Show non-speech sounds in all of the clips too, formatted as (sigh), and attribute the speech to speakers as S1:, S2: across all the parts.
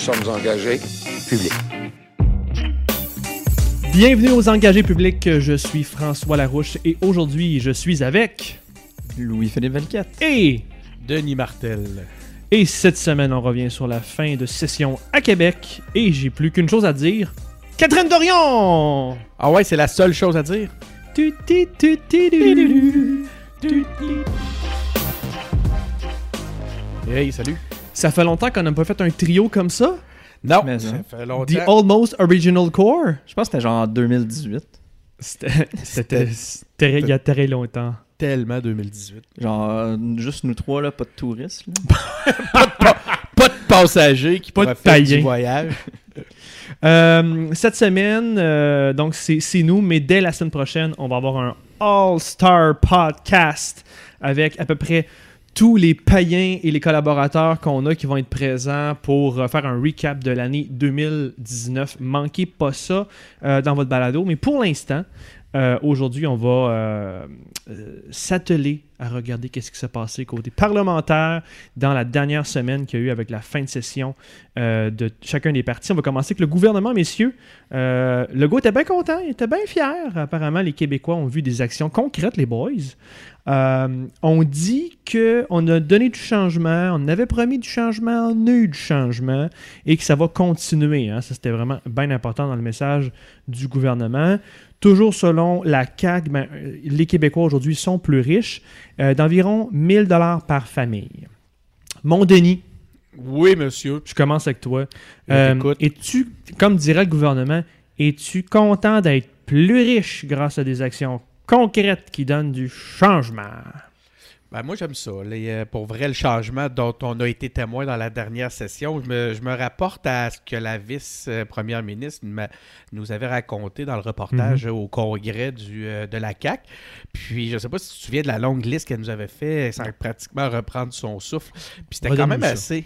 S1: Sommes engagés publics.
S2: Bienvenue aux engagés publics. Je suis François Larouche et aujourd'hui je suis avec
S3: Louis-Philippe Valquette.
S2: et
S4: Denis Martel.
S2: et cette semaine on revient sur la fin de session à Québec et j'ai plus qu'une chose à dire. Catherine Dorion.
S4: Ah ouais, c'est la seule chose à dire? Hey, salut.
S2: Ça fait longtemps qu'on n'a pas fait un trio comme ça?
S4: Non,
S3: Mais
S4: ça fait
S2: The
S4: longtemps.
S2: Almost Original Core?
S3: Je pense que c'était genre en 2018.
S2: C'était il y a très longtemps.
S4: Tellement 2018.
S3: Genre, euh, juste nous trois, là, pas de touristes. là. (laughs)
S4: Pas de passagers qui
S2: Pas de
S4: faire
S2: païens.
S4: du voyage. (laughs)
S2: Euh, cette semaine, euh, donc c'est c'est nous, mais dès la semaine prochaine, on va avoir un All-Star Podcast avec à peu près tous les païens et les collaborateurs qu'on a qui vont être présents pour euh, faire un recap de l'année 2019. Manquez pas ça euh, dans votre balado, mais pour l'instant, euh, aujourd'hui, on va s'atteler à regarder qu'est-ce qui s'est passé côté parlementaire dans la dernière semaine qu'il y a eu avec la fin de session de chacun des partis. On va commencer avec le gouvernement, messieurs. Euh, Legault était bien content, il était bien fier. Apparemment, les Québécois ont vu des actions concrètes, les boys. Euh, on dit qu'on a donné du changement, on avait promis du changement, on a eu du changement et que ça va continuer. hein. Ça, c'était vraiment bien important dans le message du gouvernement. Toujours selon la CAQ, ben, euh, les Québécois aujourd'hui sont plus riches, euh, d'environ 1000 dollars par famille. Mon Denis,
S4: Oui, monsieur.
S2: je commence avec toi. Euh, es-tu, comme dirait le gouvernement, es-tu content d'être plus riche grâce à des actions concrètes qui donnent du changement?
S4: Ben, moi, j'aime ça. Les, euh, pour vrai, le changement dont on a été témoin dans la dernière session, je me, je me rapporte à ce que la vice-première ministre nous avait raconté dans le reportage au congrès du, euh, de la CAQ. Puis, je ne sais pas si tu te souviens de la longue liste qu'elle nous avait fait sans pratiquement reprendre son souffle. Puis, c'était quand même
S2: ça.
S4: assez...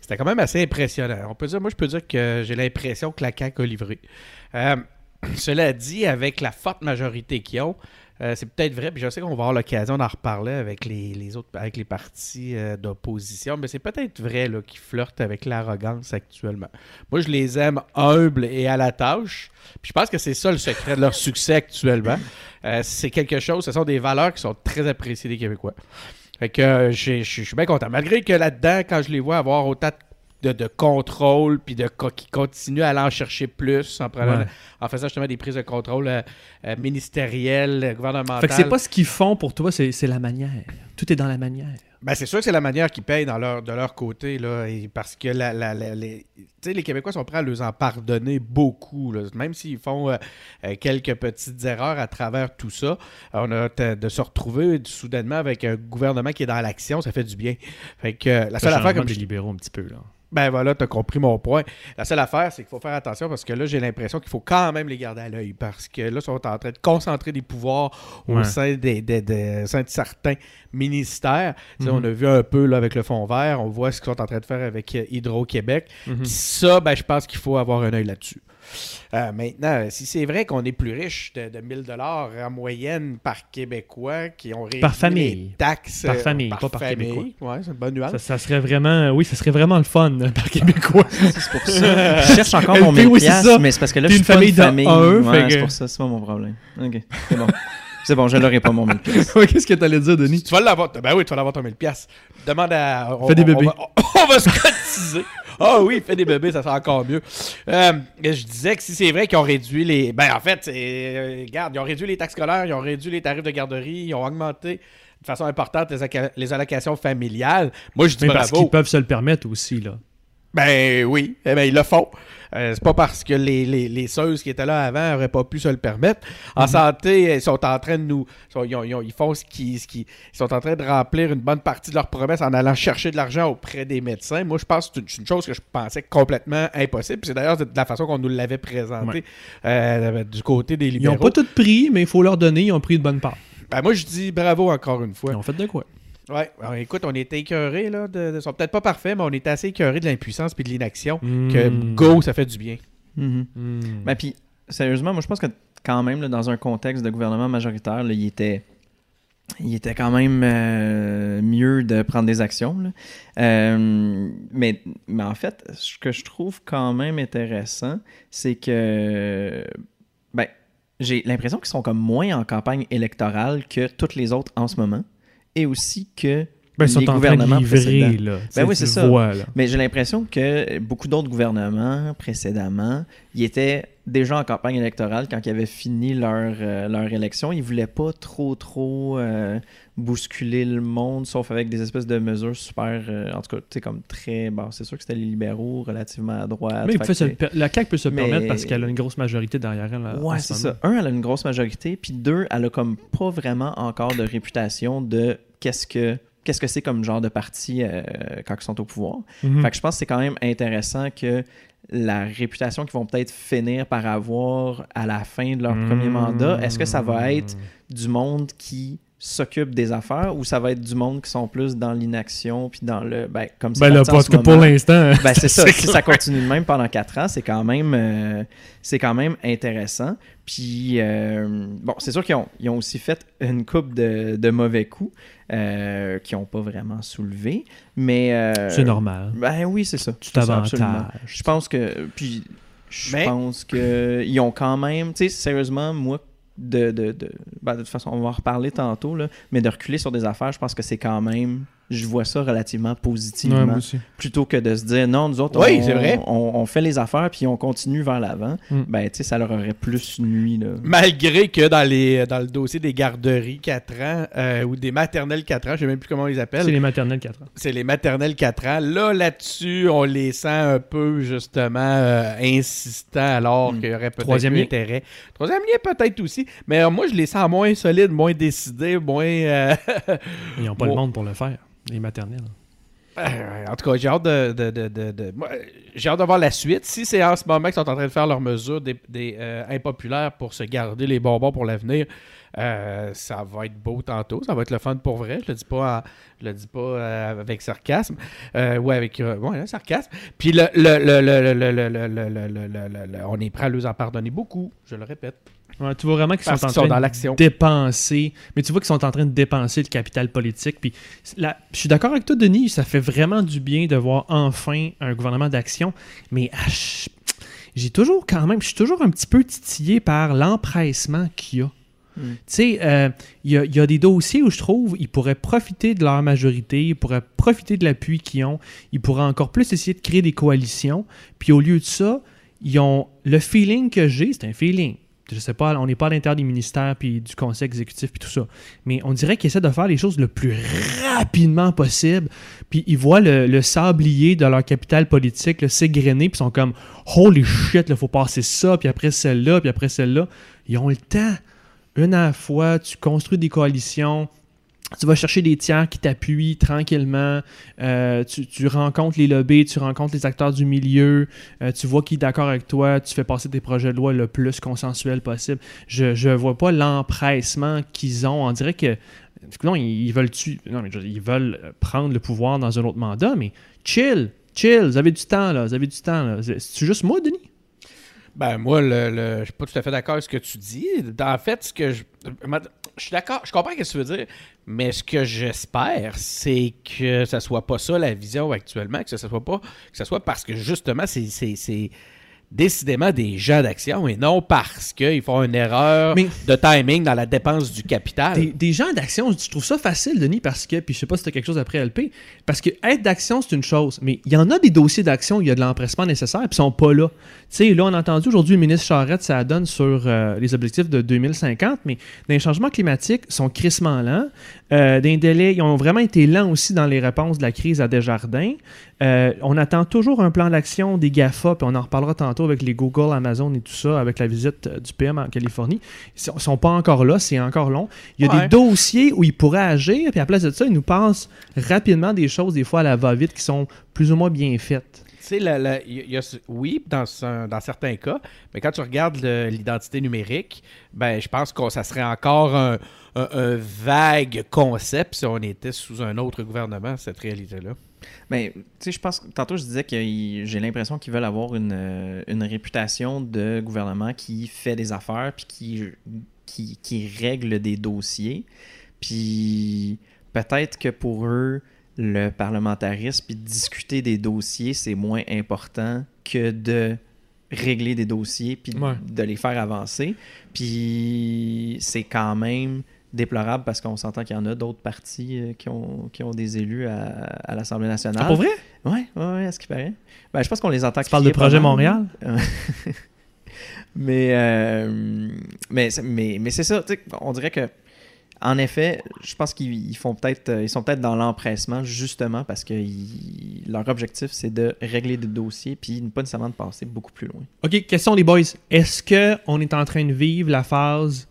S4: C'était quand même assez impressionnant. On peut dire, moi, je peux dire que j'ai l'impression que la CAQ a livré. Euh, (clears throat) cela dit, avec la forte majorité qu'ils ont, euh, c'est peut-être vrai, puis je sais qu'on va avoir l'occasion d'en reparler avec les, les autres, avec les partis euh, d'opposition, mais c'est peut-être vrai qu'ils flirtent avec l'arrogance actuellement. Moi, je les aime humbles et à la tâche, puis je pense que c'est ça le secret de leur succès actuellement. Euh, c'est quelque chose, ce sont des valeurs qui sont très appréciées des Québécois. Fait que je suis bien content. Malgré que là-dedans, quand je les vois avoir autant de, de contrôle, puis de qui continuent à aller en chercher plus en, prenant-
S2: Ouais.
S4: en faisant justement des prises de contrôle euh, euh, ministérielles, gouvernementales.
S2: Fait que c'est pas ce qu'ils font pour toi, c'est la manière. Tout est dans la manière.
S4: Ben, c'est sûr que c'est la manière qu'ils payent dans leur, de leur côté, là, et parce que la, la- la- les, tu les Québécois sont prêts à leur en pardonner beaucoup, là, même s'ils font euh, euh, quelques petites erreurs à travers tout ça. On a de se retrouver soudainement avec un gouvernement qui est dans l'action, ça fait du bien. Fait que euh, la seule affaire, comme je
S2: libéraux un petit peu, là.
S4: ben voilà, t'as compris mon point. La seule affaire, c'est qu'il faut faire attention parce que là, j'ai l'impression qu'il faut quand même les garder à l'œil parce que là, ils sont en train de concentrer des pouvoirs au sein, des, des- des- au sein de certains ministères. Tu sais,
S2: Mhm.
S4: On a vu un peu là, avec le fond vert, on voit ce qu'ils sont en train de faire avec euh, Hydro-Québec.
S2: Mhm.
S4: Ça, ben, je pense qu'il faut avoir un œil là-dessus. Euh, maintenant, si c'est vrai qu'on est plus riche de, de 1000 dollars en moyenne par Québécois qui ont réduit
S2: Par famille.
S4: les taxes
S2: Par
S4: euh,
S2: famille, pas par
S4: famille.
S2: Québécois.
S4: Ouais, c'est une bonne nuance.
S2: Ça, ça serait vraiment, oui, ça serait vraiment le fun euh, par Québécois. (laughs)
S3: C'est pour ça. (laughs) Je cherche encore mon
S2: LP,
S3: 1000
S2: oui, c'est
S3: piastres,
S2: ça.
S3: mais c'est parce que là, je suis
S2: une
S3: pas
S2: famille
S3: une
S2: de
S3: famille.
S2: un,
S3: Ouais, c'est pour ça, c'est pas mon problème. Ok, c'est bon. (laughs) C'est bon, je l'aurai pas mon 1000 piastres. (laughs)
S2: Ouais, Qu'est-ce que t'allais dire, Denis?
S4: Tu vas l'avoir. Ben oui, tu vas l'avoir ton 1000 pièces. Demande à. on-
S2: Fais des bébés.
S4: On va, on va se cotiser. (laughs) Ah oui, fais des bébés, ça sera encore mieux. Euh, je disais que si c'est vrai qu'ils ont réduit les. Ben en fait, euh, regarde, ils ont réduit les taxes scolaires, ils ont réduit les tarifs de garderie, ils ont augmenté de façon importante les, alloca- les allocations familiales. Moi, je dis
S2: Mais parce
S4: bravo.
S2: qu'ils peuvent se le permettre aussi, là.
S4: Ben oui, eh ben, ils le font. Euh, c'est pas parce que les, les, les seuses qui étaient là avant n'auraient pas pu se le permettre. En
S2: Mhm.
S4: santé, ils sont en train de nous. Ils, sont- ils ont- ils ont- ils font ce qui, ce qui. Ils sont en train de remplir une bonne partie de leurs promesses en allant chercher de l'argent auprès des médecins. Moi, je pense que c'est une, chose que je pensais complètement impossible. Puis C'est d'ailleurs de la façon qu'on nous l'avait présenté euh, du côté des
S2: Ils
S4: libéraux.
S2: n'ont pas tout pris, mais il faut leur donner, ils ont pris de bonne part.
S4: Ben, moi, je dis bravo encore une fois.
S2: Ils ont fait de quoi?
S4: Ouais, alors, écoute, on était écœurés, là. De, sont peut-être pas parfaits, mais on était assez écœurés de l'impuissance puis de l'inaction que
S2: Mm.
S4: go, ça fait du bien.
S3: Mhm.
S2: Mm.
S3: Ben, puis, sérieusement, moi, je pense que quand même, là, dans un contexte de gouvernement majoritaire, là, il était. Il était quand même euh, mieux de prendre des actions. là. Euh, mais, mais en fait, ce que je trouve quand même intéressant, c'est que ben, j'ai l'impression qu'ils sont comme moins en campagne électorale que toutes les autres en ce moment. Et aussi que
S2: Ben,
S3: les gouvernements
S2: livrer,
S3: précédents.
S2: là. Tu
S3: Ben oui, c'est ça.
S2: vois.
S3: Mais j'ai l'impression que beaucoup d'autres gouvernements précédemment, ils étaient déjà en campagne électorale quand ils avaient fini leur, euh, leur élection. Ils voulaient pas trop, trop euh, bousculer le monde, sauf avec des espèces de mesures super, euh, en tout cas, tu sais, comme très... Bon, c'est sûr que c'était les libéraux relativement à droite.
S2: Mais
S3: Fait
S2: se la CAQ peut se
S3: Mais-
S2: permettre parce qu'elle a une grosse majorité derrière elle.
S3: Ouais,
S2: ce
S3: c'est ça. Un, elle a une grosse majorité, puis deux, elle a comme pas vraiment encore de réputation de qu'est-ce que qu'est-ce que c'est comme genre de parti euh, quand ils sont au pouvoir.
S2: Mhm.
S3: Fait que je pense que c'est quand même intéressant que la réputation qu'ils vont peut-être finir par avoir à la fin de leur premier
S2: Mm.
S3: mandat, est-ce que ça va être du monde qui s'occupe des affaires ou ça va être du monde qui sont plus dans l'inaction puis dans le ben comme
S2: Ben là, parce
S3: ce
S2: que pour l'instant.
S3: Ben, c'est (laughs) ça. Si ça continue de même pendant quatre ans, c'est quand même, euh, c'est quand même intéressant. Puis, euh, bon, c'est sûr qu'ils ont, ils ont aussi fait une coupe de, de mauvais coups euh, qui n'ont pas vraiment soulevé. Mais. euh,
S2: C'est normal.
S3: Ben oui, c'est ça.
S2: Tu t'avantages.
S3: Je pense que. Puis, je
S4: Mais-
S3: pense que ils ont quand même. Tu sais, sérieusement, moi, de. de, de, ben, de toute façon, on va en reparler tantôt, là, mais de reculer sur des affaires, je pense que c'est quand même. Je vois ça relativement positivement
S2: Ouais, moi aussi.
S3: plutôt que de se dire non, nous autres,
S4: Oui,
S3: on,
S4: c'est vrai.
S3: On, on fait les affaires puis on continue vers l'avant,
S2: Mm.
S3: ben, tu sais, ça leur aurait plus nuit. Là.
S4: Malgré que dans, les, dans le dossier des garderies 4 ans euh, ou des maternelles 4 ans, je sais même plus comment on les
S2: C'est
S4: appelle,
S2: les maternelles 4 ans.
S4: c'est les maternelles 4 ans. Là, là-dessus, on les sent un peu, justement, euh, insistants alors
S3: Mm.
S4: qu'il y aurait peut-être
S2: lien.
S4: intérêt. Troisième lien, peut-être aussi. Mais euh, moi, je les sens moins solides, moins décidés, moins... euh,
S2: Ils n'ont pas (laughs)
S4: Bon.
S2: le monde pour le faire, les maternelles.
S4: En tout cas, j'ai hâte de, de, de, de j'ai hâte de voir la suite. Si c'est en ce moment qu'ils sont en train de faire leurs mesures des, des impopulaires pour se garder les bonbons pour l'avenir, euh, ça va être beau tantôt. Ça va être le fun pour vrai. Je le dis pas, je le dis pas avec sarcasme ou avec ouais, sarcasme. Puis le, le, le, on est prêt à nous en pardonner beaucoup. Je le répète.
S2: Ouais, tu vois vraiment qu'ils sont en train de dépenser. Mais tu vois qu'ils sont en train de dépenser le capital politique. Puis je suis d'accord avec toi, Denis. Ça fait vraiment du bien de voir enfin un gouvernement d'action. Mais ah, je- j'ai toujours quand même, je suis toujours un petit peu titillé par l'empressement qu'il y a.
S3: Mm.
S2: Tu sais, euh, il y, a- y a des dossiers où je trouve ils pourraient profiter de leur majorité, ils pourraient profiter de l'appui qu'ils ont, ils pourraient encore plus essayer de créer des coalitions. Puis au lieu de ça, ils ont le feeling que j'ai, c'est un feeling. Je sais pas, on n'est pas à l'intérieur des ministères puis du conseil exécutif puis tout ça. Mais on dirait qu'ils essaient de faire les choses le plus rapidement possible. Puis ils voient le, sablier de leur capital politique s'égrener puis ils sont comme holy shit, il faut passer ça puis après celle-là puis après celle-là. Ils ont le temps. Une à la fois, tu construis des coalitions. Tu vas chercher des tiers qui t'appuient tranquillement. Euh, tu, rencontres les lobbies, tu rencontres les acteurs du milieu. euh, tu vois qui est d'accord avec toi. Tu fais passer tes projets de loi le plus consensuel possible. Je ne vois pas l'empressement qu'ils ont. On dirait que. Non, ils, veulent prendre le pouvoir dans un autre mandat, mais chill, chill, vous avez du temps là, vous avez du temps là. C'est juste moi, Denis?
S4: Ben moi, le, le- je suis pas tout à fait d'accord avec ce que tu dis. En fait, ce que je. Je suis d'accord, je comprends ce que tu veux dire, mais ce que j'espère, c'est que ça soit pas ça la vision actuellement, que ce soit pas. Que ce soit parce que justement, c'est. Décidément des gens d'action et non parce qu'ils font une erreur
S2: Mais-
S4: de timing dans la dépense du capital.
S2: Des, des gens d'action, je trouve ça facile, Denis, parce que, puis je sais pas si t'as quelque chose après LP, parce que être d'action, c'est une chose, mais il y en a des dossiers d'action, il y a de l'empressement nécessaire, puis ils sont pas là. Tu sais, là, on a entendu aujourd'hui le ministre Charette, ça donne sur euh, les objectifs de 2050, mais dans les changements climatiques, sont crissement lents. Euh, des délais, ils ont vraiment été lents aussi dans les réponses de la crise à Desjardins. Euh, on attend toujours un plan d'action des GAFA, puis on en reparlera tantôt avec les Google, Amazon et tout ça, avec la visite euh, du PM en Californie. Ils sont, sont pas encore là, c'est encore long. Il y a
S4: Ouais.
S2: des dossiers où ils pourraient agir, puis à la place de ça, ils nous passent rapidement des choses, des fois à la va-vite, qui sont plus ou moins bien faites.
S4: Sais, oui, dans, ce- dans certains cas, mais quand tu regardes l'identité numérique, ben, je pense que ça serait encore un, vague concept si on était sous un autre gouvernement, cette réalité-là.
S3: Mais tu sais, je pense que tantôt je disais que j'ai l'impression qu'ils veulent avoir une, une réputation de gouvernement qui fait des affaires puis qui, qui, qui règle des dossiers. Puis peut-être que pour eux, le parlementarisme puis discuter des dossiers, c'est moins important que de régler des dossiers puis
S2: Ouais.
S3: de les faire avancer. Puis c'est quand même déplorable parce qu'on s'entend qu'il y en a d'autres partis euh, qui, ont, qui ont des élus à, à l'Assemblée nationale.
S2: Ah, pour vrai?
S3: Ouais, ouais, ouais, à ce qui paraît. Ben, je pense qu'on les entend
S2: Tu parles de Projet. Montréal? (laughs)
S3: mais, euh, mais, c'est- mais, mais c'est ça, on dirait que, en effet, je pense qu'ils ils font peut-être, euh, ils sont peut-être dans l'empressement justement parce que leur objectif c'est de régler des dossiers puis pas nécessairement de passer beaucoup plus loin.
S2: OK, question les boys. Est-ce qu'on est en train de vivre la phase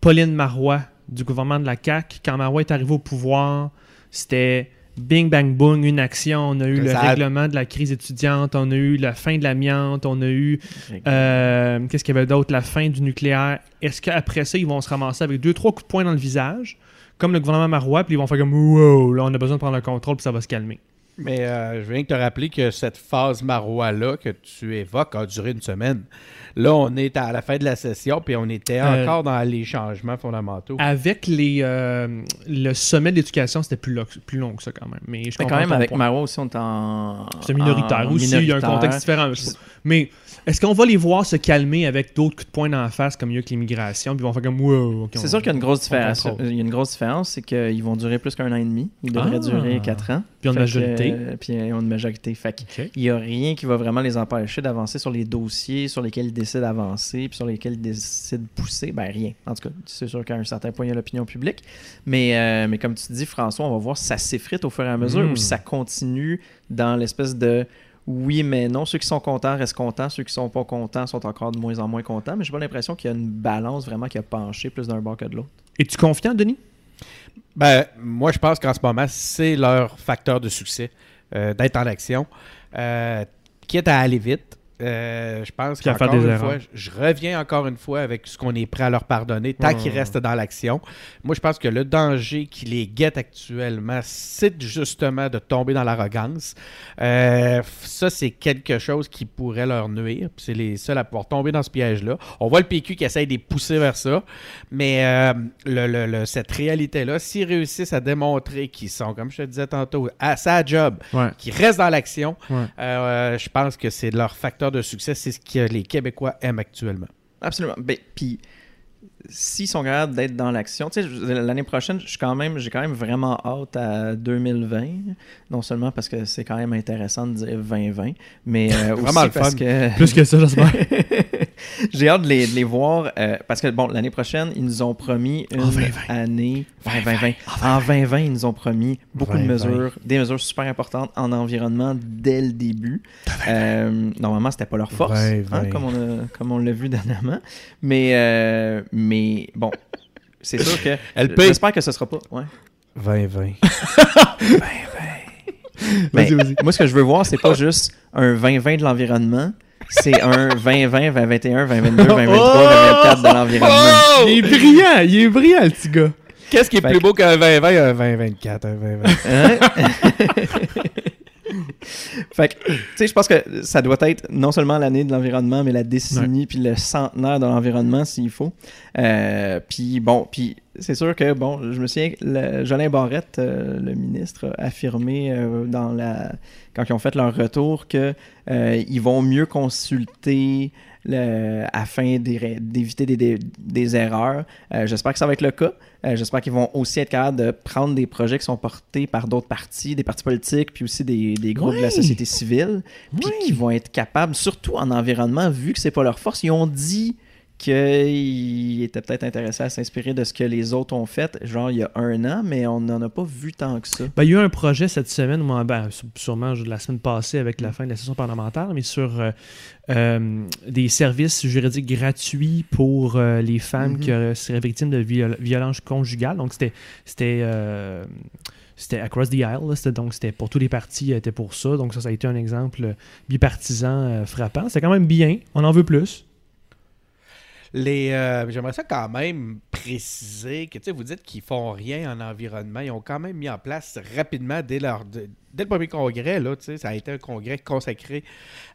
S2: Pauline Marois du gouvernement de la CAQ? Quand Marois est arrivé au pouvoir, c'était bing, bang, boom, une action. On a eu le
S4: a-
S2: règlement de la crise étudiante, on a eu la fin de l'amiante, on a eu, euh, qu'est-ce qu'il y avait d'autre? La fin du nucléaire. Est-ce qu'après ça, ils vont se ramasser avec deux, trois coups de poing dans le visage, comme le gouvernement Marois, puis ils vont faire comme wow, là, on a besoin de prendre le contrôle, puis ça va se calmer.
S4: Mais euh, je viens de te rappeler que cette phase marois-là que tu évoques a duré une semaine. Là, on est à la fin de la session, puis on était
S2: Euh,
S4: encore dans les changements fondamentaux.
S2: Avec les, euh, le sommet de l'éducation, c'était plus, lo- plus long que ça quand même. Mais je
S3: Mais
S2: comprends
S3: quand même, avec. Marois aussi, on est en.
S2: C'est minoritaire
S3: en
S2: aussi, il y a un contexte différent. Mais est-ce qu'on va les voir se calmer avec d'autres coups de poing dans la face comme il y a avec l'immigration, puis ils vont faire comme wow, ok,
S3: C'est sûr qu'il y a une grosse différence. Il y a une grosse différence, c'est qu'ils vont durer plus qu'un an et demi. Ils devraient
S2: Ah.
S3: durer quatre ans.
S2: Puis en
S3: Fait que,
S2: majorité.
S3: euh, puis ils ont une majorité. Fait que
S2: Ok.
S3: il n'y a rien qui va vraiment les empêcher d'avancer sur les dossiers sur lesquels ils décident d'avancer, puis sur lesquels ils décident de pousser. Ben rien. En tout cas, c'est sûr qu'à un certain point, il y a l'opinion publique. Mais, euh, mais comme tu dis, François, on va voir si ça s'effrite au fur et à mesure
S2: Mm.
S3: ou si ça continue dans l'espèce de oui, mais non. Ceux qui sont contents restent contents. Ceux qui sont pas contents sont encore de moins en moins contents. Mais j'ai pas l'impression qu'il y a une balance vraiment qui a penché plus d'un bord que de l'autre.
S2: Es-tu confiant, Denis?
S4: Ben, moi, je pense qu'en ce moment, c'est leur facteur de succès euh, d'être en action. Euh, quitte à aller vite. Euh, je pense
S2: Puis à faire
S4: qu'encore
S2: des
S4: une fois, je reviens encore une fois avec ce qu'on est prêt à leur pardonner tant qu'ils restent dans l'action. Moi, je pense que le danger qui les guette actuellement, c'est justement de tomber dans l'arrogance. Euh, ça, c'est quelque chose qui pourrait leur nuire. C'est les seuls à pouvoir tomber dans ce piège-là. On voit le PQ qui essaye de les pousser vers ça. Mais euh, le- le- le- cette réalité-là, s'ils réussissent à démontrer qu'ils sont, comme je te disais tantôt, à sa job,
S2: Ouais.
S4: qu'ils restent dans l'action,
S2: Ouais.
S4: je pense que c'est leur facteur de succès. C'est ce que les Québécois aiment actuellement.
S3: Absolument. Ben, puis s'ils sont capables d'être dans l'action, tu sais, l'année prochaine, je suis quand même, j'ai quand même vraiment hâte à 2020. Non seulement parce que c'est quand même intéressant de dire 2020, mais euh, (laughs) aussi
S4: le
S3: parce
S4: fun.
S3: que
S2: Plus que ça, j'espère. (laughs) (laughs)
S3: j'ai hâte de les, de les voir euh, parce que bon, l'année prochaine, ils nous ont promis une
S2: En 2020.
S3: année en 2020. En 2020, ils nous ont promis beaucoup de
S4: 2020.
S3: mesures, des mesures super importantes en environnement dès le début. Euh, normalement, c'était pas leur force,
S4: 2020.
S3: hein, comme on l'a vu dernièrement. Mais euh, mais bon, c'est sûr que (laughs) j'espère que ce sera pas. Ouais.
S4: 2020. (laughs)
S3: Mais
S2: Vas-y, vas-y.
S3: moi, ce que je veux voir, c'est pas juste un 2020 de l'environnement. C'est un 2020, 2021, 2022, 2023, 2024 de l'environnement.
S2: Il est brillant, il est brillant, le petit gars.
S4: Qu'est-ce qui est
S3: Fait
S4: plus
S3: que-
S4: beau qu'un 2020, un 2024, un 2020?
S3: Hein? (laughs) (coughs) fait que, tu sais, je pense que ça doit être non seulement l'année de l'environnement, mais la décennie, puis le centenaire de l'environnement s'il faut. Euh, puis bon, puis c'est sûr que, bon, je me souviens, le, Jolin Barrette, euh, le ministre, a affirmé euh, dans la, quand ils ont fait leur retour que euh, ils vont mieux consulter le- afin d'é- d'éviter des, des- des erreurs. Euh, J'espère que ça va être le cas. Euh, J'espère qu'ils vont aussi être capables de prendre des projets qui sont portés par d'autres partis, des partis politiques, puis aussi des, des groupes de la société civile, puis qui vont être capables, surtout en environnement, vu que c'est pas leur force, ils ont dit qu'ils étaient peut-être intéressés à s'inspirer de ce que les autres ont fait, genre il y a un an, mais on n'en a pas vu tant que ça.
S2: Ben, il y a eu un projet cette semaine, moi, ben, sûrement la semaine passée avec la fin de la session parlementaire, mais sur euh, euh, des services juridiques gratuits pour euh, les femmes
S3: Mhm.
S2: qui seraient victimes de viol- violences conjugales. Donc, c'était. c'était c'était across the. C'était- donc c'était pour tous les partis étaient pour ça. Donc ça, ça a été un exemple bipartisan euh, frappant. C'est quand même bien. On en veut plus.
S4: Les, euh, J'aimerais ça quand même préciser que tu sais, vous dites qu'ils font rien en environnement. Ils ont quand même mis en place rapidement dès leur dès le premier congrès, là, ça a été un congrès consacré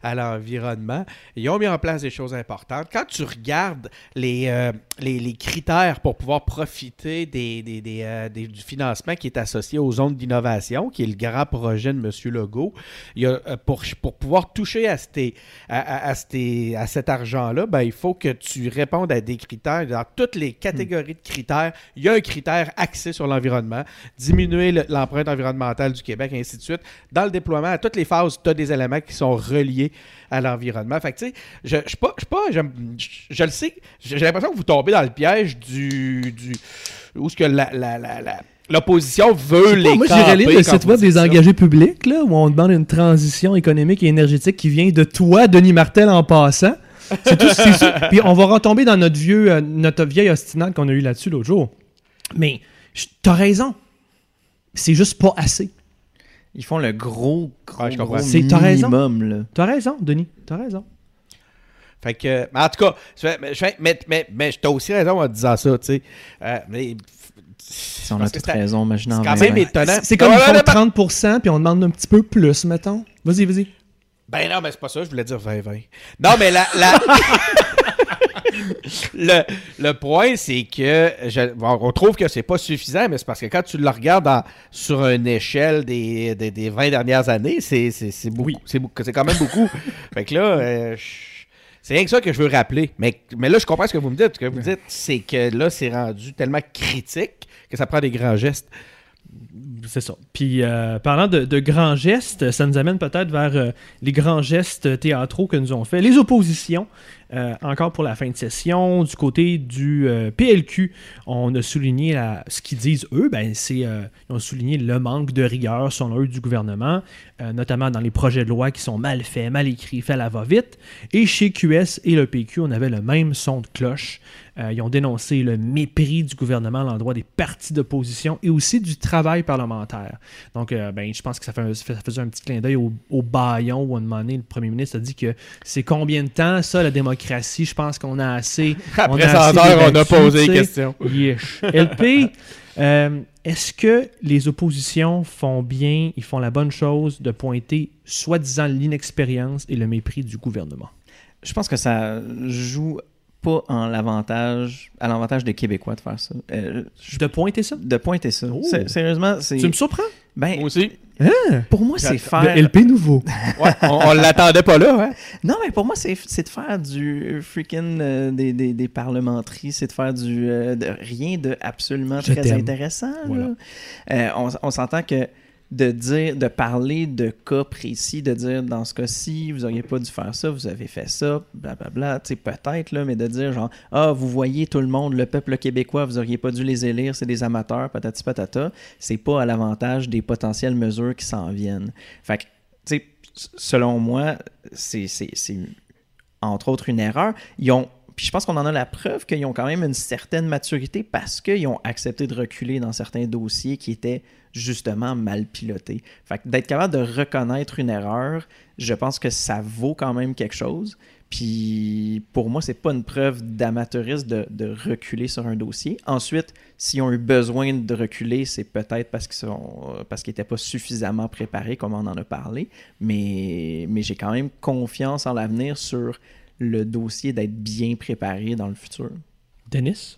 S4: à l'environnement. Ils ont mis en place des choses importantes. Quand tu regardes les, euh, les, critères pour pouvoir profiter euh, du financement qui est associé aux zones d'innovation, qui est le grand projet de M. Legault, il y a, euh, pour, pour pouvoir toucher à, à, à- cet argent-là, ben, il faut que tu répondes à des critères. Dans toutes les catégories de critères, il y a un critère axé sur l'environnement, diminuer le- l'empreinte environnementale du Québec, ainsi de suite. Dans le déploiement, à toutes les phases, tu as des éléments qui sont reliés à l'environnement. Fait que, tu sais, je, pas, je, pas- je, je le sais, j'ai l'impression que vous tombez dans le piège du. du où ce que la- la- la- la- l'opposition veut les
S2: moi, j'irais lire le site web des engagés publics, là, où on demande une transition économique et énergétique qui vient de toi, Denis Martel, en passant. C'est tout, c'est ça. (laughs) Puis on va retomber dans notre vieux, euh, notre vieille ostinade qu'on a eu là-dessus l'autre jour. Mais t'as raison. C'est juste pas assez.
S3: Ils font le gros, gros,
S4: Ouais, je comprends.
S3: gros
S2: C'est- t'as raison.
S3: minimum, là.
S2: T'as raison, Denis. T'as raison.
S4: Fait que, mais en tout cas, je fais- mais, mais, mais, t'as aussi raison en disant ça, tu sais. Euh, mais,
S3: Si on a toute
S4: c'est-
S3: raison, en
S4: c'est quand
S3: 20
S4: même étonnant.
S2: C'est c'est comme
S4: Non,
S2: ils
S4: non,
S2: font
S4: non,
S2: 30%, puis on demande un petit peu plus, mettons. Vas-y, vas-y.
S4: Ben non, mais c'est pas ça, je voulais dire 20-20. Non, mais la. la- (laughs) le, le point, c'est que je- bon, on trouve que c'est pas suffisant, mais c'est parce que quand tu le regardes en- sur une échelle des, des, des 20 dernières années, c'est c'est- c'est beaucoup. C'est quand même beaucoup. (laughs) fait que là, euh, c'est rien que ça que je veux rappeler. Mais, mais là, je comprends ce que vous me dites. Ce que vous dites, c'est que là, c'est rendu tellement critique que ça prend des grands gestes.
S2: C'est ça. Puis, euh, parlant de, de grands gestes, ça nous amène peut-être vers euh, les grands gestes théâtraux que nous ont fait les oppositions. Euh, encore pour la fin de session, du côté du euh, PLQ, on a souligné ce qu'ils disent eux, ben, c'est, euh, souligné le manque de rigueur, selon eux, du gouvernement, notamment dans les projets de loi qui sont mal faits, mal écrits, faits à la va-vite. Et chez QS et le PQ, on avait le même son de cloche. Euh, ils ont dénoncé le mépris du gouvernement à l'endroit des partis d'opposition et aussi du travail parlementaire. Donc, euh, ben, je pense que ça, fait un- ça faisait un petit clin d'œil au, au baillon où à un moment donné, le premier ministre a dit que c'est combien de temps, ça, la démocratie? Je pense qu'on a assez. (laughs) on
S4: Après
S2: a
S4: 100
S2: assez
S4: heures, on a posé des questions.
S2: LP, (laughs) euh, est-ce que les oppositions font bien, ils font la bonne chose de pointer soi-disant l'inexpérience et le mépris du gouvernement?
S3: Je pense que ça joue pas en l'avantage, à l'avantage des Québécois de faire ça. Euh, je-
S2: De pointer ça?
S3: de pointer ça.
S2: Oh.
S3: Sérieusement, c'est.
S2: Tu me surprends?
S3: Ben,
S4: Moi aussi.
S3: pour moi, c'est
S2: Le
S3: faire.
S2: LP nouveau. (laughs)
S4: Ouais, on, on l'attendait pas là, hein?
S3: Non, mais pour moi, c'est c'est de faire du freaking euh, des, des, des parlementaries, c'est de faire du euh, de rien de absolument
S2: Je
S3: très intéressant. là.
S2: Voilà.
S3: Euh, on on s'entend que de dire, de parler de cas précis, de dire dans ce cas-ci, vous auriez pas dû faire ça, vous avez fait ça, blablabla, tu sais, peut-être, là, mais de dire genre, ah, vous voyez tout le monde, le peuple québécois, vous auriez pas dû les élire, c'est des amateurs, patati patata, c'est pas à l'avantage des potentielles mesures qui s'en viennent. Fait que, tu sais, selon moi, c'est entre autres une erreur. Ils ont puis je pense qu'on en a la preuve qu'ils ont quand même une certaine maturité parce qu'ils ont accepté de reculer dans certains dossiers qui étaient justement mal pilotés. Fait que d'être capable de reconnaître une erreur, je pense que ça vaut quand même quelque chose. Puis pour moi, c'est pas une preuve d'amateurisme de, reculer sur un dossier. Ensuite, s'ils ont eu besoin de reculer, c'est peut-être parce qu'ils sont parce qu'ils n'étaient pas suffisamment préparés, comme on en a parlé. Mais, mais j'ai quand même confiance en l'avenir sur le dossier d'être bien préparé dans le futur.
S2: Denis?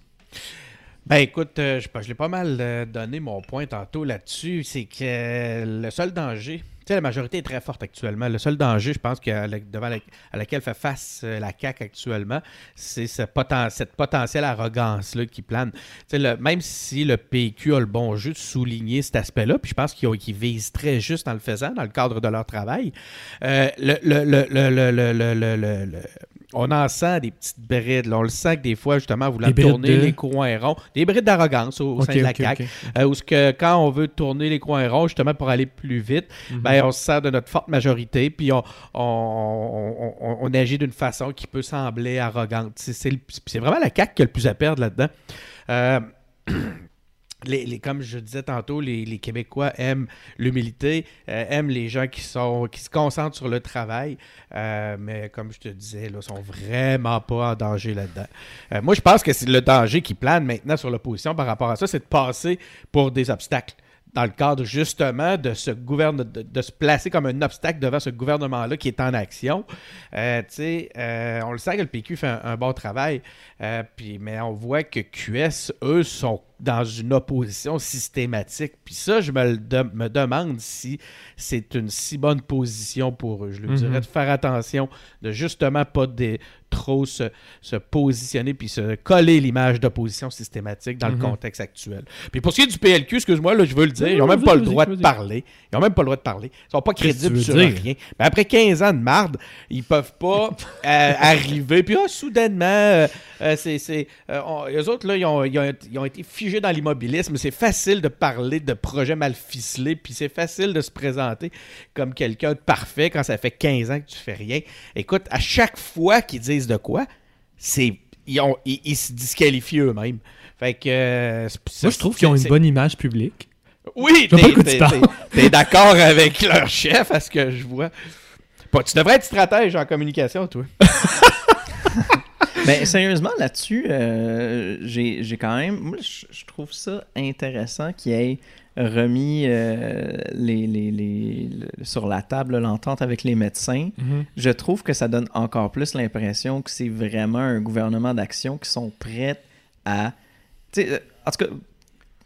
S4: Ben écoute, euh, je, je l'ai pas mal euh, donné mon point tantôt là-dessus. C'est que euh, le seul danger, tu sais, la majorité est très forte actuellement. Le seul danger, je pense, que, devant la- à laquelle fait face euh, la CAQ actuellement, c'est ce poten- cette potentielle arrogance-là qui plane. Tu sais, le- même si le PQ a le bon jeu de souligner cet aspect-là, puis je pense qu'ils visent très juste en le faisant, dans le cadre de leur travail, euh, le, le- le- on en sent des petites brides. On le sent que des fois, justement,
S2: Des brides
S4: tourner
S2: de-
S4: les coins ronds, des brides d'arrogance au, sein de la CAQ.
S2: ok.
S4: Euh, où ce que quand on veut tourner les coins ronds, justement pour aller plus vite,
S2: Mhm.
S4: ben, on se sert de notre forte majorité, puis on, on, on- on- on agit d'une façon qui peut sembler arrogante. C'est vraiment la CAQ qui a le plus à perdre là-dedans. Euh, (clears throat) les, les- comme je disais tantôt, les, les Québécois aiment l'humilité, euh, aiment les gens qui sont qui se concentrent sur le travail, euh, mais comme je te disais, là, sont vraiment pas en danger là-dedans. Euh, moi, je pense que c'est le danger qui plane maintenant sur l'opposition par rapport à ça, c'est de passer pour des obstacles dans le cadre justement de ce gouverne de, de se placer comme un obstacle devant ce gouvernement-là qui est en action. Euh, euh, on le sait que le PQ fait un, un bon travail, euh, puis, mais on voit que QS, eux, sont dans une opposition systématique. Puis ça, je me, de- me demande si c'est une si bonne position pour eux. Je leur
S2: Mhm.
S4: dirais de faire attention, de justement pas de, trop se, se positionner puis se coller l'image d'opposition systématique dans
S2: Mhm.
S4: le contexte actuel. Puis pour ce qui est du PLQ, excuse-moi, là, je veux le dire, ils n'ont
S2: non,
S4: même pas le droit de parler. Ils n'ont même pas le droit de parler. Ils sont pas crédibles sur
S2: dire?
S4: rien. Mais après 15 ans de marde, ils peuvent pas (laughs) euh, arriver. Puis ah, soudainement, euh, euh, c'est, c'est, euh, on- eux autres, là, ils ont, ils ont- ils ont été figés dans l'immobilisme. C'est facile de parler de projets mal ficelés. Puis c'est facile de se présenter comme quelqu'un de parfait quand ça fait 15 ans que tu fais rien. Écoute, à chaque fois qu'ils disent de quoi, c'est ils, ont, ils, ils se disqualifient eux-mêmes. Fait que. euh,
S2: Moi, je trouve qu'ils ont une bonne image publique.
S4: oui, t'es, d'accord avec leur chef, à ce que je vois. Pas- tu devrais être stratège en communication, toi. (laughs)
S3: Mais sérieusement, là-dessus, euh, j'ai j'ai quand même. Moi, je, je trouve ça intéressant qu'il ait remis euh, les, les- les- le- sur la table l'entente avec les médecins. Je trouve que ça donne encore plus l'impression que c'est vraiment un gouvernement d'action qui sont prêts à. euh, en tout cas,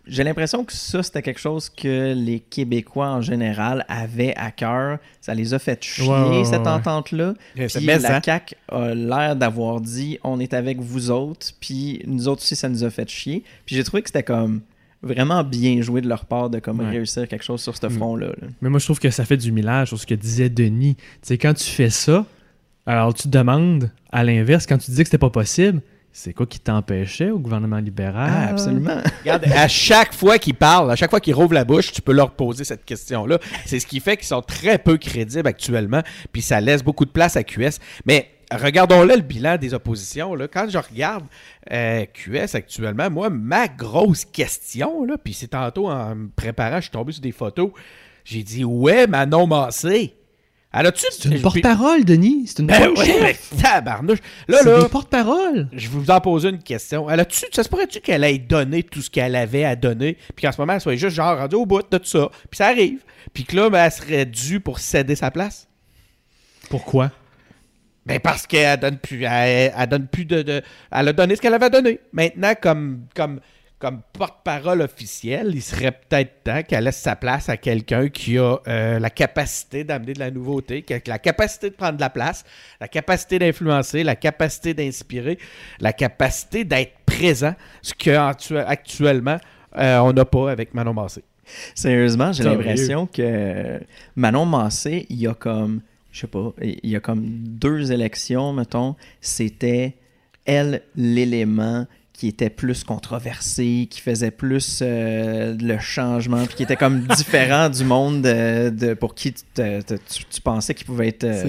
S3: j'ai l'impression que ça, c'était quelque chose que les Québécois en général avaient à cœur. Ça les a fait chier,
S2: Ouais, ouais,
S3: cette
S2: ouais.
S3: entente-là.
S4: Mais
S3: Puis
S4: hein?
S3: la CAQ a l'air d'avoir dit on est avec vous autres, puis nous autres aussi, ça nous a fait chier. Puis j'ai trouvé que c'était comme vraiment bien joué de leur part de comme
S2: Ouais.
S3: réussir quelque chose sur ce
S2: Mm.
S3: front-là. là.
S2: Mais moi, je trouve que ça fait du millage sur ce que disait Denis. Tu sais, quand tu fais ça, alors tu te demandes, à l'inverse, quand tu dis que c'était pas possible, c'est quoi qui t'empêchait au gouvernement libéral?
S3: Ah, absolument. (laughs)
S4: Regarde, à chaque fois qu'ils parlent, à chaque fois qu'ils rouvrent la bouche, tu peux leur poser cette question-là. C'est ce qui fait qu'ils sont très peu crédibles actuellement, puis ça laisse beaucoup de place à QS. Mais regardons-le le bilan des oppositions. Là. Quand je regarde euh, QS actuellement, moi, ma grosse question, puis c'est tantôt en me préparant, je suis tombé sur des photos, j'ai dit Ouais, Manon Massé. Elle a-tu.
S2: C'est une porte-parole, Denis. C'est une
S4: Ben ouais, mais tabarnouche. Là,
S2: C'est
S4: là,
S2: des porte-paroles.
S4: je vais vous en poser une question. Elle a-tu, ça se pourrait-tu qu'elle ait donné tout ce qu'elle avait à donner, puis qu'en ce moment, elle soit juste genre rendue au bout de tout ça, puis ça arrive, puis que là, ben, elle serait due pour céder sa place?
S2: Pourquoi?
S4: Ben parce qu'elle donne plus, elle, elle donne plus de, de- elle a donné ce qu'elle avait donné. Maintenant, comme, comme, comme porte-parole officielle, il serait peut-être temps qu'elle laisse sa place à quelqu'un qui a euh, la capacité d'amener de la nouveauté, qui a la capacité de prendre de la place, la capacité d'influencer, la capacité d'inspirer, la capacité d'être présent, ce qu'actuellement on n'a pas avec Manon Massé.
S3: Sérieusement, j'ai l'impression que Manon Massé, il y a comme, je sais pas, il y a comme deux élections, mettons, c'était elle l'élément qui était plus controversé, qui faisait plus euh, le changement, puis qui était comme (laughs) différent du monde de, de- pour qui tu, te- te- tu- tu pensais qu'il pouvait être euh,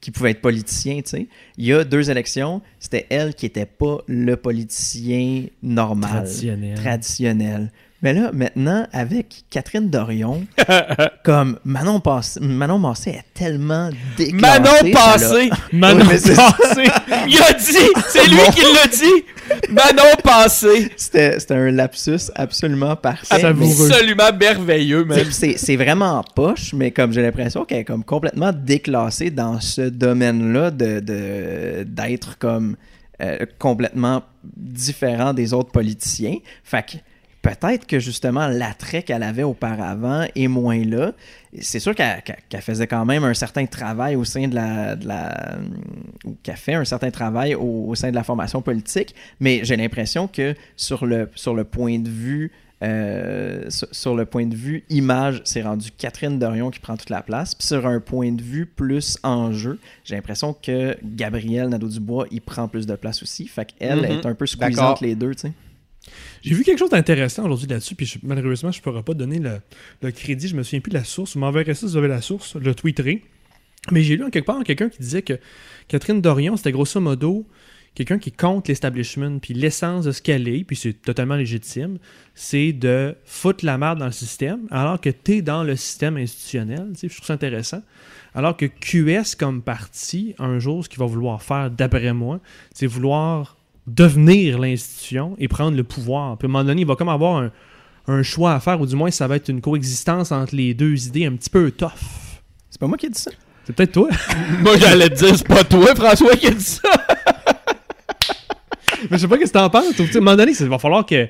S3: qui pouvait être politicien, tu sais. Il y a deux élections, c'était elle qui était pas le politicien normal
S2: Traditionnel.
S3: traditionnel. Mais là, maintenant, avec Catherine Dorion, (laughs) comme Manon, Passé, Manon Massé est tellement déclassée.
S4: Manon Passé!
S2: Manon
S3: c'est-
S2: Passé.
S4: Il a dit! C'est lui qui l'a dit! Manon Passé!
S3: C'était un lapsus absolument parfait.
S4: Absolument merveilleux, même.
S3: C'est vraiment poche, mais comme j'ai l'impression qu'elle est comme complètement déclassée dans ce domaine-là de de- d'être comme euh, complètement différent des autres politiciens. Fait que peut-être que justement l'attrait qu'elle avait auparavant est moins là. C'est sûr qu'elle faisait quand même un certain travail au sein de la... de la- qu'elle fait un certain travail au, au sein de la formation politique, mais j'ai l'impression que sur le, sur le point de vue... euh, sur, sur le point de vue image, c'est rendu Catherine Dorion qui prend toute la place. Puis sur un point de vue plus enjeu, j'ai l'impression que Gabriel Nadeau-Dubois, il prend plus de place aussi. Fait qu'elle
S4: Mhm.
S3: est un peu squeezante les deux, tu sais.
S2: J'ai vu quelque chose d'intéressant aujourd'hui là-dessus, puis malheureusement, je ne pourrais pas donner le, crédit. Je me souviens plus de la source. Vous m'enverrez ça si vous avez la source, le tweeterai. Mais j'ai lu en quelque part quelqu'un qui disait que Catherine Dorion, c'était grosso modo quelqu'un qui compte l'establishment, puis l'essence de ce qu'elle est, puis c'est totalement légitime, c'est de foutre la merde dans le système, alors que tu es dans le système institutionnel. Je trouve ça intéressant. Alors que QS, comme parti, un jour, ce qu'il va vouloir faire, d'après moi, c'est vouloir devenir l'institution et prendre le pouvoir. Puis à un moment donné, il va comme avoir un, un choix à faire, ou du moins, ça va être une coexistence entre les deux idées un petit peu tough.
S3: C'est pas moi qui ai dit ça.
S2: C'est peut-être toi. (laughs)
S4: Moi, j'allais te dire, c'est pas toi, François, qui a dit ça. (laughs)
S2: Mais je sais pas qu'est-ce que t'en penses. À un moment donné, il va falloir que.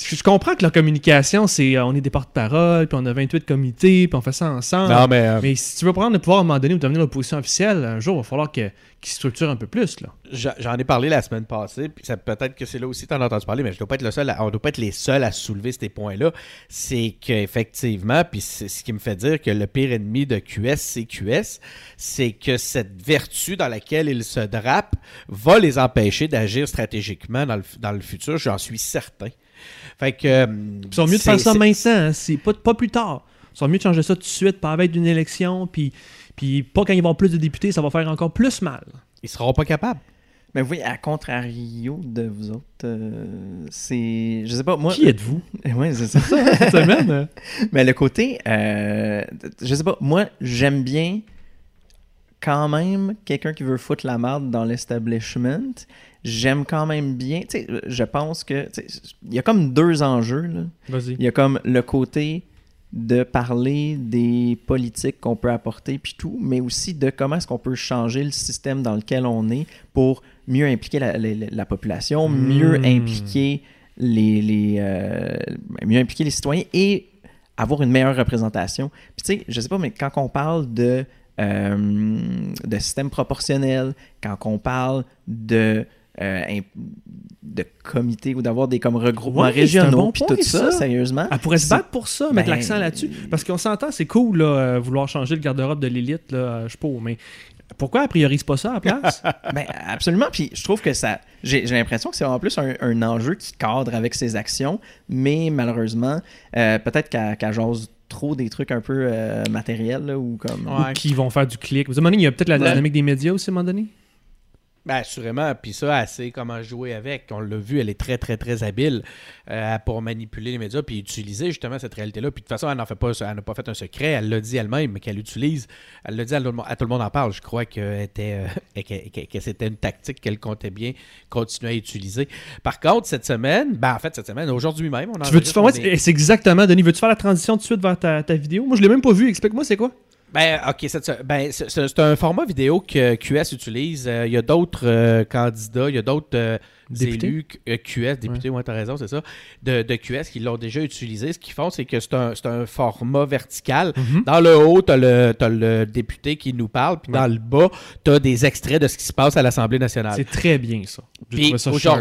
S2: Je comprends que la communication, c'est euh, on est des porte-parole, puis on a 28 comités, puis on fait ça ensemble.
S4: Non, mais. euh,
S2: Mais si tu veux prendre le pouvoir à un moment donné ou devenir l'opposition officielle, un jour, il va falloir que- qu'il structure un peu plus. Là.
S4: J'en ai parlé la semaine passée, puis peut-être que c'est là aussi que tu en as entendu parler, mais je dois pas être le seul, à- on doit pas être les seuls à soulever ces points-là. C'est qu'effectivement, puis c'est ce qui me fait dire que le pire ennemi de QS, c'est QS, c'est que cette vertu dans laquelle ils se drapent va les empêcher d'agir stratégiquement dans le, dans le futur, j'en suis certain. Fait que. euh,
S2: Ils sont mieux de faire ça maintenant, hein, c'est pas, pas plus tard. Ils sont mieux de changer ça tout de suite, pas avec d'une élection, puis, puis pas quand il va y avoir plus de députés, ça va faire encore plus mal.
S4: Ils seront pas capables.
S3: Mais oui, à contrario de vous autres, euh, c'est. Je sais pas, moi.
S2: Qui êtes-vous? (laughs)
S3: Ouais, c'est ça. (laughs)
S2: cette semaine? euh?
S3: Mais le côté, euh, je sais pas, moi, j'aime bien quand même quelqu'un qui veut foutre la merde dans l'establishment. J'aime quand même bien, tu sais, je pense que, il y a comme deux enjeux.
S2: Vas-y.
S3: Il y a comme le côté de parler des politiques qu'on peut apporter puis tout, mais aussi de comment est-ce qu'on peut changer le système dans lequel on est pour mieux impliquer la, la- la population, mieux
S2: Hmm.
S3: impliquer les, les euh, mieux impliquer les citoyens et avoir une meilleure représentation. Puis tu sais, je sais pas, mais quand on parle de euh, de système proportionnel, quand on parle de euh, de comités ou d'avoir des comme regroupements
S2: Ouais,
S3: régionaux
S2: bon
S3: puis tout ça,
S2: ça.
S3: sérieusement.
S2: Elle pourrait se battre pour ça, mettre
S3: Ben,
S2: l'accent là-dessus. Parce qu'on s'entend, c'est cool, là, euh, vouloir changer le garde-robe de l'élite, là, euh, je sais pas, mais pourquoi elle priorise pas ça à la place? (laughs)
S3: Ben, absolument. Puis je trouve que ça. J'ai j'ai l'impression que c'est en plus un, un enjeu qui cadre avec ses actions, mais malheureusement, euh, peut-être qu'elle qu'elle jase trop des trucs un peu euh, matériels là, ou comme.
S4: Ouais.
S2: Ou qui vont faire du clic. Vous avez demandé, il y a peut-être la
S3: Ouais.
S2: dynamique des médias aussi à un moment donné?
S4: Ben, assurément. Puis ça, elle sait comment jouer avec. On l'a vu, elle est très, très, très habile euh, pour manipuler les médias puis utiliser justement cette réalité-là. Puis de toute façon, elle n'en fait pas, elle n'a pas fait un secret. Elle l'a dit elle-même qu'elle utilise. Elle l'a dit à, tout le monde- à tout le monde en parle. Je crois que, était, euh, que, que- que c'était une tactique qu'elle comptait bien continuer à utiliser. Par contre, cette semaine, ben en fait, cette semaine, aujourd'hui même, on
S2: Tu veux-tu faire.
S4: on est-
S2: c'est exactement, Denis. Veux-tu faire la transition tout de suite vers ta, ta vidéo? Moi, je l'ai même pas vu. Explique-moi, c'est quoi?
S4: Ben, ok, c'est. Ben, un format vidéo que QS utilise. Euh, Il y a d'autres euh, candidats, il y a d'autres euh, élus euh, QS, députés, ouais, t'as raison, c'est ça, de, de QS qui l'ont déjà utilisé. Ce qu'ils font, c'est que c'est un, c'est un format vertical.
S2: Mhm.
S4: Dans le haut, t'as le, t'as le député qui nous parle, puis
S2: Ouais.
S4: dans le bas, t'as des extraits de ce qui se passe à l'Assemblée nationale.
S2: C'est très bien, ça.
S4: Puis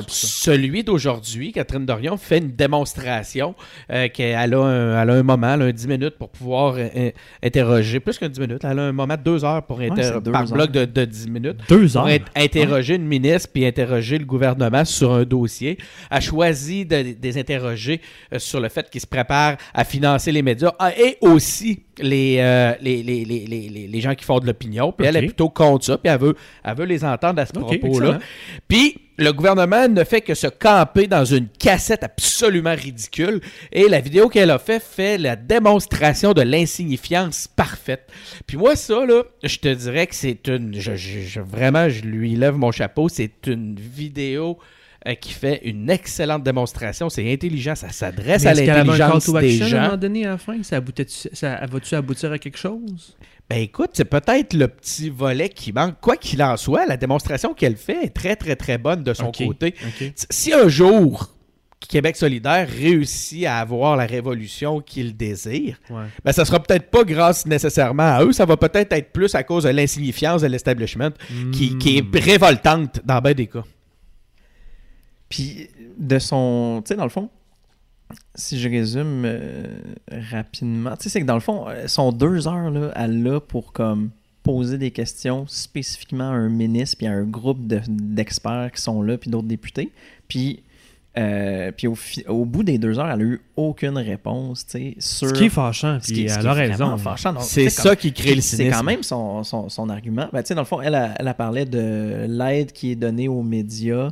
S4: celui d'aujourd'hui, Catherine Dorion fait une démonstration euh, qu'elle a un, elle a un moment, elle a un 10 minutes pour pouvoir euh, euh, interroger, plus qu'un 10 minutes, elle a un moment de 2 heures pour inter-
S3: c'est deux
S4: par
S3: heures.
S4: bloc de, de 10 minutes
S2: Deux
S4: pour
S2: heures?
S4: int- interroger une ministre puis interroger le gouvernement sur un dossier. A choisi de, de les interroger euh, sur le fait qu'ils se préparent à financer les médias ah, et aussi les, euh, les, les, les, les, les- gens qui font de l'opinion. Puis elle est plutôt contre ça. Puis elle veut, elle veut les entendre à ce propos-là. Puis le gouvernement ne fait que se camper dans une cassette absolument ridicule. Et la vidéo qu'elle a fait fait la démonstration de l'insignifiance parfaite. Puis moi, ça, là, je te dirais que c'est une. je- je- je- vraiment, je lui lève mon chapeau. C'est une vidéo. Euh, qui fait une excellente démonstration. C'est intelligent, ça s'adresse à l'intelligence des
S2: action à un
S4: gens.
S2: moment donné à la fin? Ça, va-tu aboutir à quelque chose?
S4: Ben écoute, c'est peut-être le petit volet qui manque. Quoi qu'il en soit, la démonstration qu'elle fait est très, très, très bonne de son côté. Si un jour Québec solidaire réussit à avoir la révolution qu'il désire,
S2: Ouais.
S4: ben ça sera peut-être pas grâce nécessairement à eux, ça va peut-être être plus à cause de l'insignifiance de l'establishment qui, qui
S2: Hmm.
S4: est révoltante dans bien des cas.
S3: Puis de son. Tu sais, dans le fond, si je résume euh, rapidement, tu sais, c'est que dans le fond, euh, son deux heures, là, elle l'a pour comme poser des questions spécifiquement à un ministre puis à un groupe de- d'experts qui sont là puis d'autres députés. Puis. euh, puis au, fi- au bout des deux heures, elle a eu aucune réponse, tu sais, sur...
S2: Ce qui est fâchant, puis elle a
S3: est
S2: raison.
S3: vraiment fâchant. Donc,
S4: C'est ça
S3: comme-
S4: qui crée le
S3: c'est
S4: cynisme.
S3: quand même son, son, son argument. Ben, tu sais, dans le fond, elle, a- elle a parlé de l'aide qui est donnée aux médias.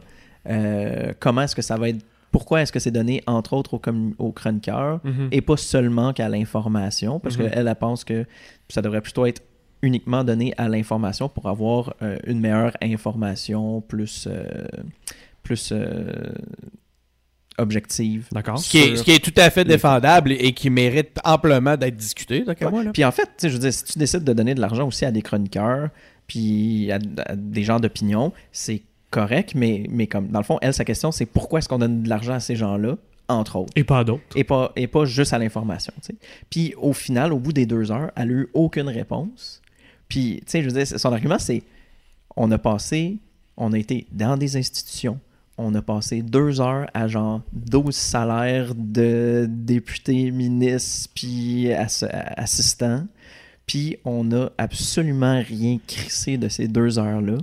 S3: Euh, comment est-ce que ça va être. Pourquoi est-ce que c'est donné, entre autres, aux, chroniqueurs
S2: Mhm.
S3: et pas seulement qu'à l'information? Parce
S2: Mhm.
S3: qu'elle, elle pense que ça devrait plutôt être uniquement donné à l'information pour avoir euh, une meilleure information plus, euh, plus euh, objective.
S2: D'accord.
S4: Ce qui, est,
S3: sur
S4: ce qui est tout à fait défendable et qui mérite amplement d'être discuté, d'après moi. là.
S3: Puis en fait, je veux dire, si tu décides de donner de l'argent aussi à des chroniqueurs, puis à, à des gens d'opinion, c'est correct, mais, mais comme dans le fond, elle, sa question, c'est pourquoi est-ce qu'on donne de l'argent à ces gens-là, entre autres,
S2: Et pas d'autres.
S3: et pas, et pas juste à l'information. tu sais. Puis au final, au bout des deux heures, elle a eu aucune réponse. Puis, tu sais, je veux dire, son argument, c'est on a passé, on a été dans des institutions, on a passé deux heures à genre 12 salaires de députés, ministres, puis ass- assistants. Puis on a absolument rien crissé de ces deux heures-là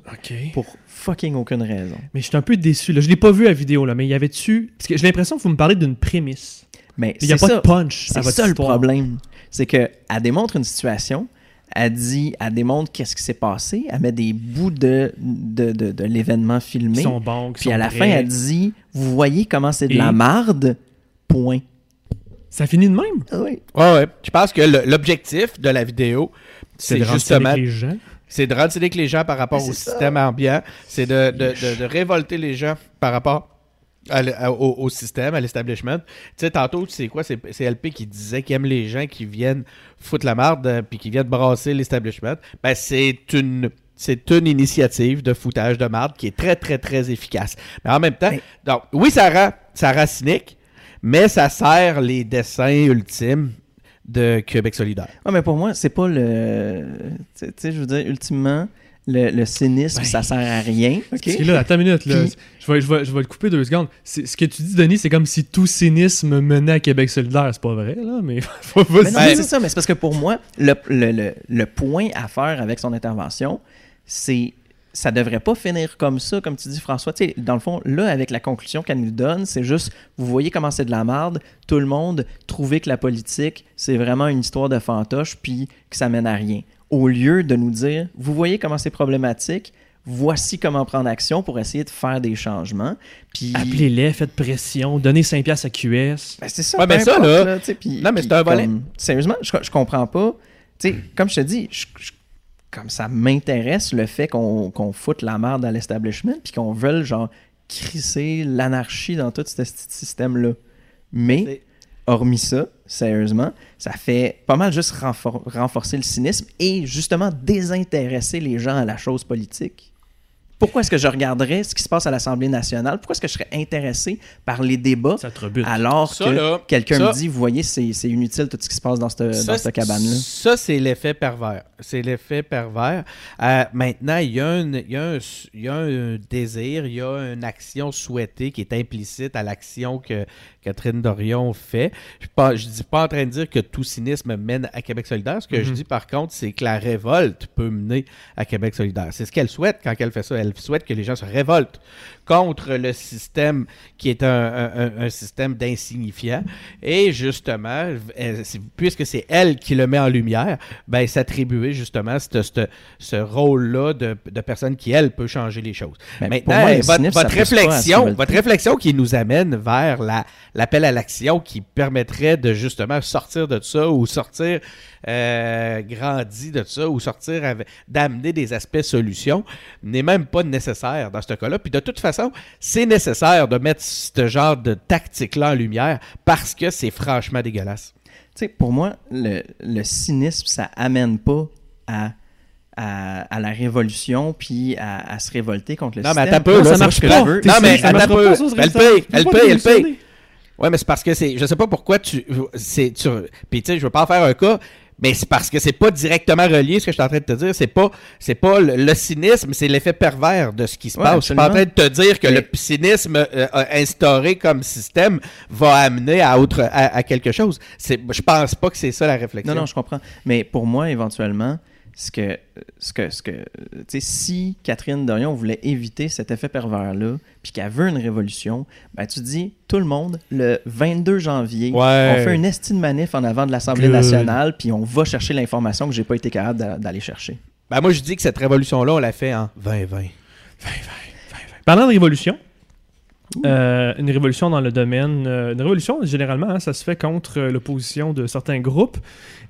S3: pour fucking aucune raison.
S2: Mais je suis un peu déçu. Là. Je l'ai pas vu la vidéo, là, mais il y avait-tu. Parce que j'ai l'impression que vous me parlez d'une prémisse.
S3: Mais
S2: Il n'y a pas
S3: ça,
S2: de punch à
S3: c'est ça le problème. C'est qu'elle démontre une situation, elle dit, elle démontre qu'est-ce qui s'est passé, elle met des bouts de, de, de, de l'événement filmé,
S2: sont bons,
S3: puis
S2: sont
S3: à la
S2: vrais.
S3: fin, elle dit, vous voyez comment c'est de
S2: Et-
S3: la marde, point.
S2: Ça finit de même?
S3: Oui.
S4: Ouais, ouais. Je pense que l'objectif de la vidéo, c'est justement
S2: les gens.
S4: c'est de rendre les gens par rapport au système ambiant, c'est de, de, de- de révolter les gens par rapport à l- à- au, au système, à l'establishment. Tu sais, tantôt, c'est quoi? C'est LP qui disait qu'il aime les gens qui viennent foutre la marde euh, puis qui viennent brasser l'establishment. Ben, c'est une... C'est une initiative de foutage de marde qui est très, très, très efficace. Mais en même temps,
S3: Mais-
S4: donc, oui, ça rend, ça rend cynique, mais ça sert les dessins ultimes de Québec solidaire.
S3: Ouais, mais pour moi, c'est pas le. Tu sais- je veux dire, ultimement, le, le cynisme,
S2: Ben,
S3: ça sert à rien. OK?
S2: Parce que là, attends une minute, là.
S3: Puis-
S2: Je, vais, je, vais, je vais le couper deux secondes. C'est- Ce que tu dis, Denis, c'est comme si tout cynisme menait à Québec solidaire. C'est pas vrai, là, mais (laughs) faut pas
S3: Mais non, c'est ça, mais c'est parce que pour moi, le, le- le- le point à faire avec son intervention, c'est ça devrait pas finir comme ça, comme tu dis, François. Tu sais, dans le fond, là, avec la conclusion qu'elle nous donne, c'est juste, vous voyez comment c'est de la merde, tout le monde trouvait que la politique, c'est vraiment une histoire de fantoche, puis que ça mène à rien. Au lieu de nous dire, vous voyez comment c'est problématique, voici comment prendre action pour essayer de faire des changements. Puis...
S2: Appelez-les, faites pression, donnez 5$ piastres à QS.
S3: Ben, c'est ça.
S4: Ouais, mais ça,
S3: importe,
S4: là-
S3: puis-
S4: Non, mais c'est un volet.
S3: comme- Sérieusement, je, je comprends pas. Comme je te dis, je- je- comme ça m'intéresse le fait qu'on qu'on foute la merde à l'establishment puis qu'on veuille, genre, crisser l'anarchie dans tout ce petit système-là. Mais, hormis ça, sérieusement, ça fait pas mal juste renfor- renforcer le cynisme et justement désintéresser les gens à la chose politique. Pourquoi est-ce que je regarderais ce qui se passe à l'Assemblée nationale? Pourquoi est-ce que je serais intéressé par les débats
S2: Ça te rebute.
S3: alors
S4: Ça,
S3: que quelqu'un me dit, vous voyez, c'est c'est inutile tout ce qui se passe dans cette,
S4: Ça,
S3: dans cette cabane-là.
S4: Ça, c'est l'effet pervers. C'est l'effet pervers. Euh, maintenant, il y, a un- il y a un- il y a un désir, il y a une action souhaitée qui est implicite à l'action que Catherine Dorion fait. Je ne dis pas en train de dire que tout cynisme mène à Québec solidaire. Ce que je
S2: Mhm.
S4: dis, par contre, c'est que la révolte peut mener à Québec solidaire. C'est ce qu'elle souhaite quand elle fait ça. Elle souhaite que les gens se révoltent contre le système qui est un, un- système d'insignifiants. Et justement, elle- c'est- puisque c'est elle qui le met en lumière, ben, s'attribuer justement ce- ce- ce rôle-là de, de personne qui, elle, peut changer les choses.
S3: Ben,
S4: Maintenant,
S3: pour moi, les
S4: votre, votre réflexion, votre réflexion qui nous amène vers la- l'appel à l'action qui permettrait de justement sortir de ça ou sortir euh, grandi de ça ou sortir d'amener des aspects solutions n'est même pas nécessaire dans ce cas-là. Puis de toute façon, c'est nécessaire de mettre ce genre de tactique-là en lumière parce que c'est franchement dégueulasse.
S3: Tu sais, pour moi, le, le cynisme, ça amène pas à, à, à la révolution puis à, à se révolter contre le
S4: Non, mais
S3: système.
S4: attends un peu, là,
S3: ça marche pas.
S4: Non, mais
S2: ça
S4: attends peu. Elle paye,
S2: ça
S4: elle paye,
S2: pas
S4: elle paye. Ouais, mais c'est parce que c'est. Je sais pas pourquoi tu. Tu, puis tu sais, je veux pas en faire un cas. Mais c'est parce que c'est pas directement relié ce que je suis en train de te dire. C'est pas, c'est pas le, le cynisme, c'est l'effet pervers de ce qui se
S3: Ouais,
S4: passe. Je suis pas en train de te dire que
S3: Mais-
S4: le cynisme euh, euh, instauré comme système va amener à autre, à, à quelque chose. C'est, je pense pas que c'est ça la réflexion.
S3: Non, non, je comprends. Mais pour moi, éventuellement, ce que, ce que, ce que, tu sais, si Catherine Dorion voulait éviter cet effet pervers-là, puis qu'elle veut une révolution, ben tu dis, tout le monde, le 22 janvier,
S4: Ouais.
S3: on fait une estime manif en avant de l'Assemblée
S2: Good.
S3: nationale, puis on va chercher l'information que j'ai pas été capable d'a- d'aller chercher.
S4: Ben, moi, je dis que cette révolution-là, on l'a fait en 2020.
S2: Parlant de révolution, euh, une révolution dans le domaine. euh, une révolution, généralement, hein, ça se fait contre euh, l'opposition de certains groupes.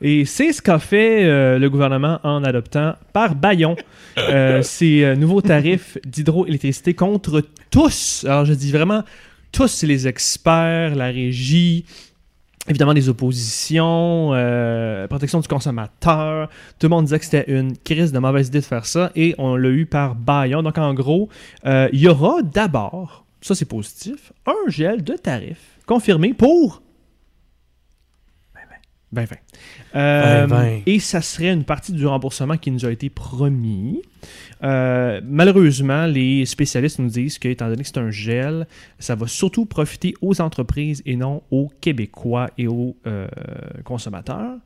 S2: Et c'est ce qu'a fait le gouvernement en adoptant par euh, (laughs) ces nouveaux tarifs d'hydroélectricité contre tous. Alors, je dis vraiment tous les experts, la régie. Évidemment, les oppositions, euh, protection du consommateur. Tout le monde disait que c'était une crise de mauvaise idée de faire ça et on l'a eu par Bayon. Donc, en gros, euh, il y aura d'abord, ça c'est positif, un gel de tarifs confirmé pour 2020. Euh,
S4: 2020.
S2: Et ça serait une partie du remboursement qui nous a été promis. Euh, malheureusement, les spécialistes nous disent que, étant donné que c'est un gel, ça va surtout profiter aux entreprises et non aux Québécois et aux euh, consommateurs.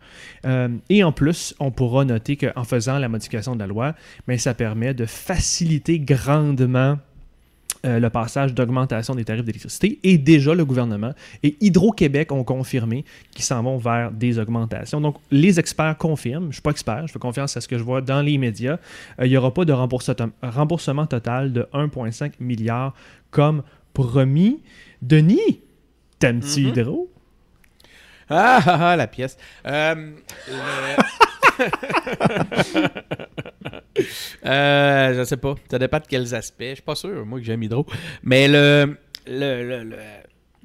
S2: Euh, et en plus, on pourra noter qu'en faisant la modification de la loi, mais ça permet de faciliter grandement euh, le passage d'augmentation des tarifs d'électricité. Et déjà, le gouvernement et Hydro-Québec ont confirmé qu'ils s'en vont vers des augmentations. Donc, les experts confirment. Je ne suis pas expert, je fais confiance à ce que je vois dans les médias. Euh, il n'y aura pas de rembourse- remboursement total de 1,5 milliard comme promis. Denis, t'aimes-tu
S4: Mhm.
S2: Hydro?
S4: Ah, ah, ah, la pièce. Euh, le- (laughs) Euh, je sais pas. Ça dépend de quels aspects. Je suis pas sûr, moi, que j'aime Hydro. Mais le. le, le,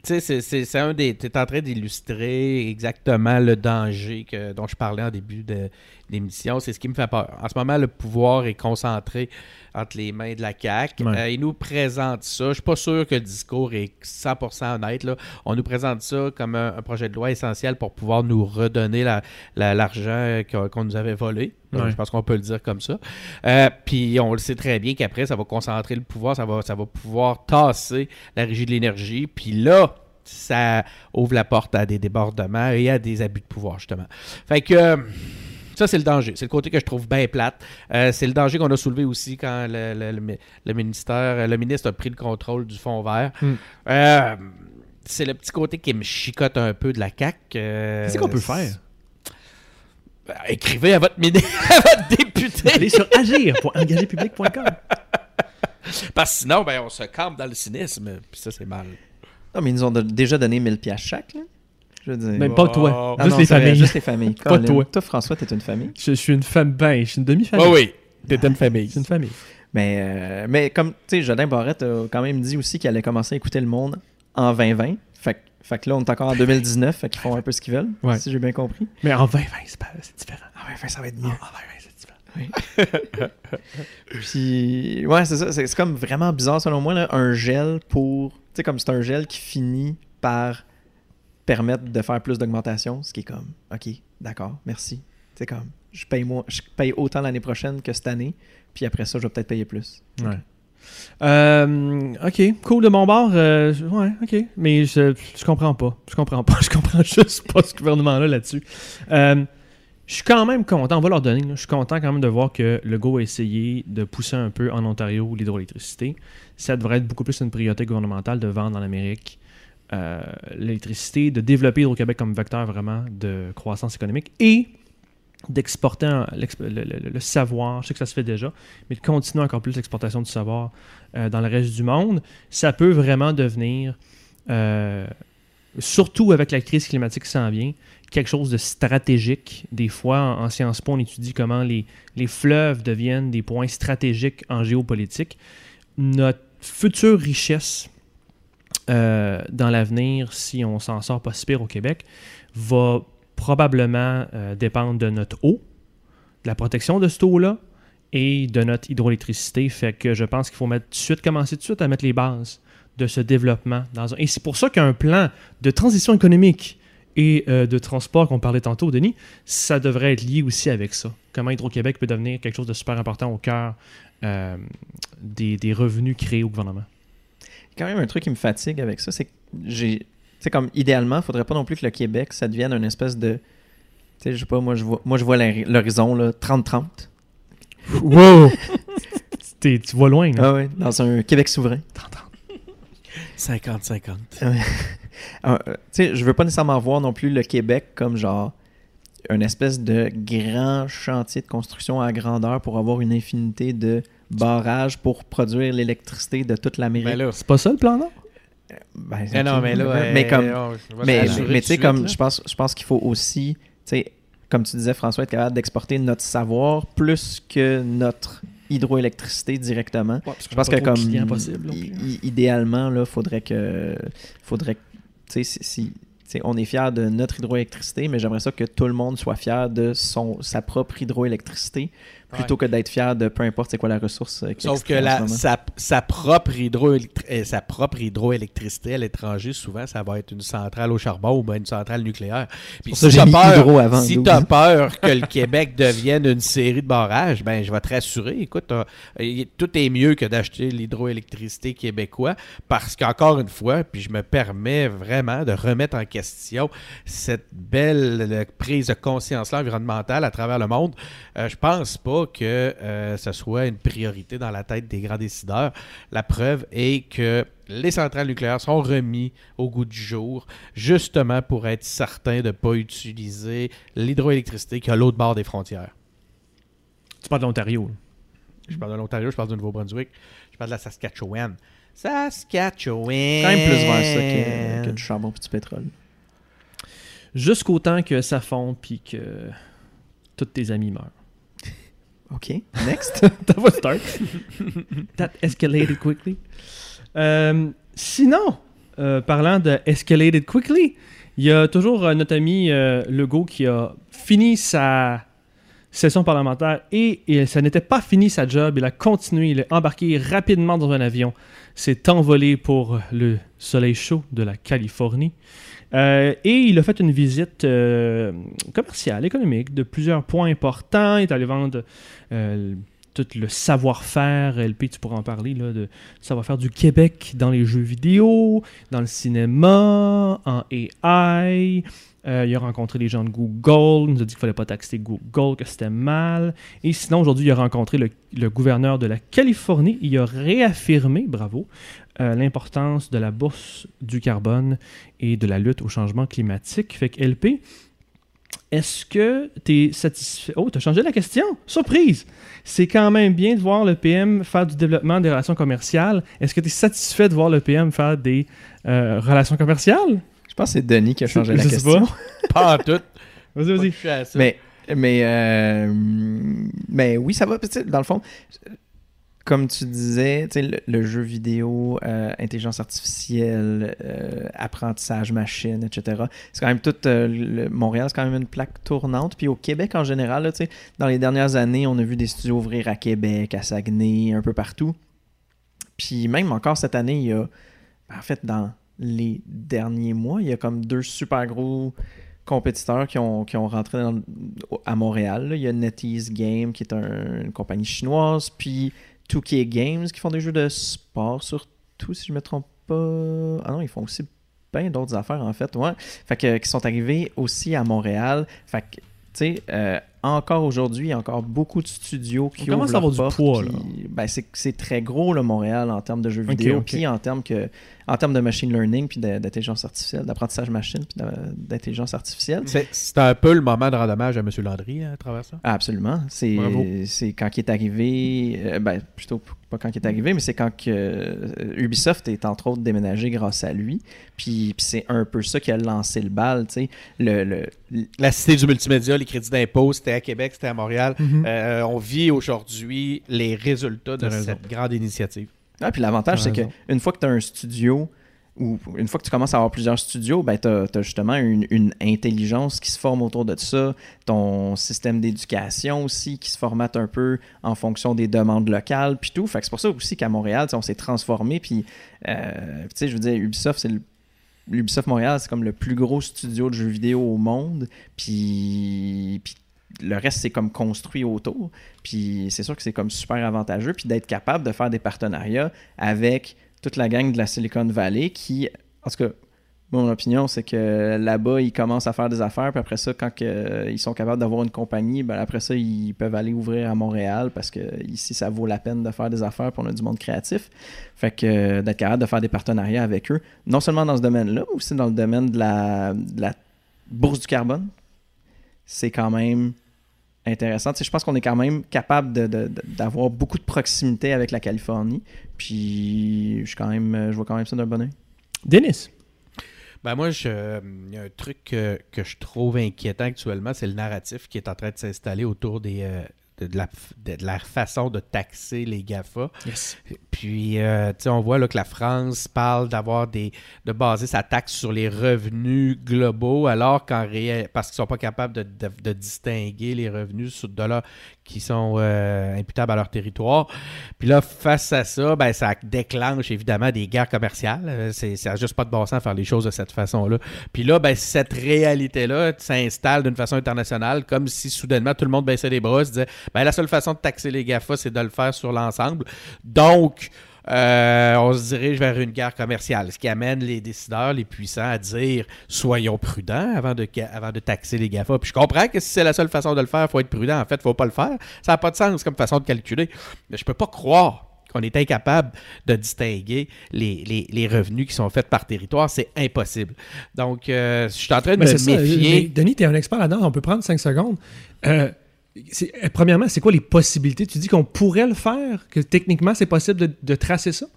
S4: tu sais, c'est- un des. Es en train d'illustrer exactement le danger que, dont je parlais en début de l'émission. C'est ce qui me fait peur. En ce moment, le pouvoir est concentré entre les mains de la CAQ.
S2: Ouais.
S4: Euh, ils nous présentent ça. Je suis pas sûr que le discours est 100% honnête. Là. On nous présente ça comme un, un projet de loi essentiel pour pouvoir nous redonner la- la- l'argent qu'on nous avait volé. Euh,
S2: Ouais.
S4: Je pense qu'on peut le dire comme ça. Euh, Puis on le sait très bien qu'après, ça va concentrer le pouvoir, ça va, ça va pouvoir tasser la régie de l'énergie. Puis là, ça ouvre la porte à des débordements et à des abus de pouvoir, justement. Fait que. Euh, ça, c'est le danger. C'est le côté que je trouve bien plate. Euh, c'est le danger qu'on a soulevé aussi quand le, le- le mi- le ministère, le ministre a pris le contrôle du fonds vert.
S2: Hmm.
S4: Euh, c'est le petit côté qui me chicote un peu de la CAQ. euh,
S2: Qu'est-ce qu'on peut faire?
S4: ben, écrivez à votre, (laughs) à votre député.
S2: Allez sur agir.engagerpublic.com.
S4: Parce que sinon, ben, on se campe dans le cynisme. Puis ça, c'est mal.
S3: Non, mais ils nous ont déjà donné 1000 pièces chaque, là. Je veux dire.
S2: Même pas toi.
S3: Ah
S2: juste
S3: non,
S2: les familles.
S3: Juste les familles. (laughs)
S2: Pas
S3: Colin.
S2: toi.
S3: Toi, François, t'es une famille?
S2: Je, je suis une femme, ben, je suis une demi-famille.
S4: Oui, oui. T'es une famille.
S2: C'est une famille.
S3: Mais, euh, mais comme, tu sais, Jodin Barrette a quand même dit aussi qu'il allait commencer à écouter le monde en 2020. Fait, que- fait que là, on est encore en 2019, fait qu'ils font un peu ce qu'ils veulent,
S2: Ouais.
S3: si j'ai bien compris.
S2: Mais en 2020, c'est pas- c'est différent.
S3: En 2020, ça va être mieux.
S2: En 2020, c'est différent. (laughs)
S3: Puis, ouais, c'est ça. C'est c'est comme vraiment bizarre, selon moi, là, un gel pour. Tu sais, comme c'est un gel qui finit par permettre de faire plus d'augmentation, ce qui est comme, OK, d'accord, merci. C'est comme, je paye, moi, je paye autant l'année prochaine que cette année, puis après ça, je vais peut-être payer plus.
S2: Ouais. Euh, ok, cool de mon bord. euh, ouais, ok. Mais je, je comprends pas. Je comprends pas. (laughs) Je comprends juste pas ce gouvernement-là là-dessus. Euh, je suis quand même content, on va leur donner, là, je suis content quand même de voir que le Go a essayé de pousser un peu en Ontario l'hydroélectricité. Ça devrait être beaucoup plus une priorité gouvernementale de vendre en Amérique euh, l'électricité, de développer Hydro-Québec comme vecteur vraiment de croissance économique et d'exporter le, savoir, je sais que ça se fait déjà, mais de continuer encore plus l'exportation du savoir euh, dans le reste du monde, ça peut vraiment devenir, euh, surtout avec la crise climatique qui s'en vient, quelque chose de stratégique. Des fois, en, en Sciences Po, on étudie comment les, les fleuves deviennent des points stratégiques en géopolitique. Notre future richesse euh, dans l'avenir, si on s'en sort pas si pire au Québec, va probablement euh, dépendre de notre eau, de la protection de cette eau-là et de notre hydroélectricité. Fait que je pense qu'il faut mettre tout de suite, commencer tout de suite à mettre les bases de ce développement. Dans un... Et c'est pour ça qu'un plan de transition économique et euh, de transport qu'on parlait tantôt, Denis, ça devrait être lié aussi avec ça. Comment Hydro-Québec peut devenir quelque chose de super important au cœur des revenus créés au gouvernement.
S3: Quand même un truc qui me fatigue avec ça, c'est que j'ai. Tu sais, comme idéalement, il faudrait pas non plus que le Québec, ça devienne une espèce de. Tu sais, je sais pas, moi je vois, moi, je vois l'hori- l'horizon là, 30-30.
S2: Wow! (laughs) Tu vas loin, là.
S3: Ah ouais, dans un Québec souverain.
S4: 50-50. (laughs)
S3: Ah, euh, tu sais, je veux pas nécessairement voir non plus le Québec comme genre une espèce de grand chantier de construction à grandeur pour avoir une infinité de barrages pour produire l'électricité de toute l'Amérique.
S4: Mais là,
S2: C'est pas ça le plan, non?
S3: Ben,
S4: mais non,
S3: ok.
S4: mais là,
S3: mais
S4: euh,
S3: comme
S4: on-
S3: Mais, mais tu sais, comme je pense, je pense qu'il faut aussi, tu sais, comme tu disais, François, être capable d'exporter notre savoir plus que notre hydroélectricité directement. Je pense que comme
S2: possible. non
S3: idéalement, là, faudrait que, faudrait, tu sais, si, si- tu sais, on est fier de notre hydroélectricité, mais j'aimerais ça que tout le monde soit fier de son, sa propre hydroélectricité plutôt que d'être fier de peu importe c'est quoi la ressource. euh, qui
S4: Sauf que la, sa, sa propre hydroélectri- euh, sa propre hydroélectricité à l'étranger, souvent, ça va être une centrale au charbon ou bien une centrale nucléaire. Puis si t'as
S3: mis
S4: peur, si que le Québec (laughs) devienne une série de barrages, ben je vais te rassurer. Écoute, y- tout est mieux que d'acheter l'hydroélectricité québécois parce qu'encore une fois, puis je me permets vraiment de remettre en question cette belle euh, prise de conscience-là environnementale à travers le monde. Euh, je pense pas que euh, ce soit une priorité dans la tête des grands décideurs. La preuve est que les centrales nucléaires sont remis au goût du jour, justement pour être certain de ne pas utiliser l'hydroélectricité qui est à l'autre bord des frontières.
S2: Tu parles de l'Ontario.
S4: Je parle de l'Ontario, je parle du Nouveau-Brunswick, je parle de la Saskatchewan. Saskatchewan!
S3: quand même plus vers ça que, que du charbon et du pétrole.
S2: Jusqu'au temps que ça fonde puis que tous tes amis meurent.
S3: OK, next. (laughs)
S2: That was dark. (laughs) That escalated quickly. Euh, sinon, euh, parlant de escalated quickly, il y a toujours euh, notre ami Legault qui a fini sa session parlementaire et, et ça n'était pas fini sa job. Il a continué, il est embarqué rapidement dans un avion, s'est envolé pour le soleil chaud de la Californie. Euh, et il a fait une visite euh, commerciale, économique, de plusieurs points importants. Il est allé vendre euh, tout le savoir-faire, LP, tu pourras en parler, là, de savoir-faire du Québec dans les jeux vidéo, dans le cinéma, en AI. Il a rencontré les gens de Google, il nous a dit qu'il fallait pas taxer Google, que c'était mal. Et sinon, aujourd'hui, il a rencontré le gouverneur de la Californie. Il a réaffirmé, bravo, euh, l'importance de la bourse du carbone et de la lutte au changement climatique. Fait que LP, est-ce que tu es satisfait? Oh, tu as changé la question? Surprise! C'est quand même bien de voir le PM faire du développement des relations commerciales. Est-ce que tu es satisfait de voir le PM faire des euh, relations commerciales?
S3: Je pense que c'est Denis qui a changé la question. (laughs)
S4: Pas en tout.
S2: Vas-y,
S4: Pas
S2: vas-y.
S3: Mais, mais, euh, mais oui, ça va. Dans le fond, comme tu disais, le, le jeu vidéo, euh, intelligence artificielle, euh, apprentissage machine, etc. C'est quand même tout. euh, Montréal, c'est quand même une plaque tournante. Puis au Québec en général, dans les dernières années, on a vu des studios ouvrir à Québec, à Saguenay, un peu partout. Puis même encore cette année, il y a. En fait, dans les derniers mois, il y a comme deux super gros compétiteurs qui ont, qui ont rentré à Montréal. Il y a NetEase Game, qui est un- une compagnie chinoise, puis 2K Games, qui font des jeux de sport surtout, si je me trompe pas. Ah non, ils font aussi plein d'autres affaires, en fait. Ouais. Fait que, qui sont arrivés aussi à Montréal. Fait que, tu sais, euh, encore aujourd'hui, il y a encore beaucoup de studios qui ouvrent
S2: à avoir
S3: leurs
S2: du poids,
S3: puis, ben, c'est, c'est très gros, là, Montréal, en termes de jeux vidéo, puis en termes, que, en termes de machine learning, puis d'intelligence artificielle, d'apprentissage machine, puis d'intelligence artificielle.
S4: C'est c'est un peu le moment de rendre hommage à M. Landry hein, à travers ça?
S3: Ah, Absolument. C'est,
S2: Bravo.
S3: c'est quand il est arrivé, euh, ben, plutôt pas quand il est arrivé, mais c'est quand que, euh, Ubisoft est entre autres déménagé grâce à lui. Puis, puis c'est un peu ça qui a lancé le bal, tu sais. Le, le,
S4: La cité du multimédia, les crédits d'impôt, c'était à Québec, c'était à Montréal.
S2: Mhm.
S4: Euh, on vit aujourd'hui les résultats de
S2: T'as raison.
S4: cette grande initiative.
S3: Ah, puis l'avantage,
S2: T'as
S3: c'est que
S2: raison.
S3: une fois que tu as un studio, ou une fois que tu commences à avoir plusieurs studios, ben, tu as, justement une, une intelligence qui se forme autour de ça, ton système d'éducation aussi qui se formate un peu en fonction des demandes locales, puis tout. Fait que c'est pour ça aussi qu'à Montréal, on s'est transformé, puis, euh, tu sais, je veux dire, Ubisoft, c'est le L'Ubisoft Montréal, c'est comme le plus gros studio de jeux vidéo au monde. Puis, puis le reste, c'est comme construit autour. Puis c'est sûr que c'est comme super avantageux. Puis d'être capable de faire des partenariats avec toute la gang de la Silicon Valley qui, en tout cas, mon opinion, c'est que là-bas, ils commencent à faire des affaires. Puis après ça, quand euh, ils sont capables d'avoir une compagnie, ben après ça, ils peuvent aller ouvrir à Montréal parce que ici, ça vaut la peine de faire des affaires. Puis on a du monde créatif. Fait que euh, d'être capable de faire des partenariats avec eux, non seulement dans ce domaine-là, mais aussi dans le domaine de la bourse du carbone, c'est quand même intéressant. Tu sais, je pense qu'on est quand même capable de- de- de- d'avoir beaucoup de proximité avec la Californie. Puis je, suis quand même, je vois quand même ça d'un bon oeil.
S2: Denis.
S4: Ben moi, je- il y a un truc que, que je trouve inquiétant actuellement, c'est le narratif qui est en train de s'installer autour des, euh, de, la, de, la façon de taxer les GAFA.
S2: Yes.
S4: Puis, euh, tu sais, on voit là, que la France parle d'avoir des. de baser sa taxe sur les revenus globaux, alors qu'en réel. parce qu'ils sont pas capables de, de- de distinguer les revenus sur de là qui sont euh, imputables à leur territoire. Puis là, face à ça, ben, ça déclenche évidemment des guerres commerciales. Euh, C'est, ça n'a juste pas de bon sens de faire les choses de cette façon-là. Puis là, ben, cette réalité-là s'installe d'une façon internationale, comme si soudainement tout le monde baissait les bras, se disait ben, la seule façon de taxer les GAFA, c'est de le faire sur l'ensemble. Donc, euh, on se dirige vers une guerre commerciale, ce qui amène les décideurs, les puissants à dire soyons prudents avant de, ca- avant de taxer les GAFA. Puis je comprends que si c'est la seule façon de le faire, il faut être prudent. En fait, il faut pas le faire. Ça n'a pas de sens comme façon de calculer. Mais je peux pas croire qu'on est incapable de distinguer les, les- les revenus qui sont faits par territoire. C'est impossible. Donc, euh, je suis en train de
S5: Mais
S4: me
S5: ça.
S4: méfier.
S5: mais Denis, tu es un expert là-dedans. On peut prendre 5 secondes. Euh, euh, premièrement, c'est quoi les possibilités? Tu dis qu'on pourrait le faire, que techniquement, c'est possible de, de tracer ça?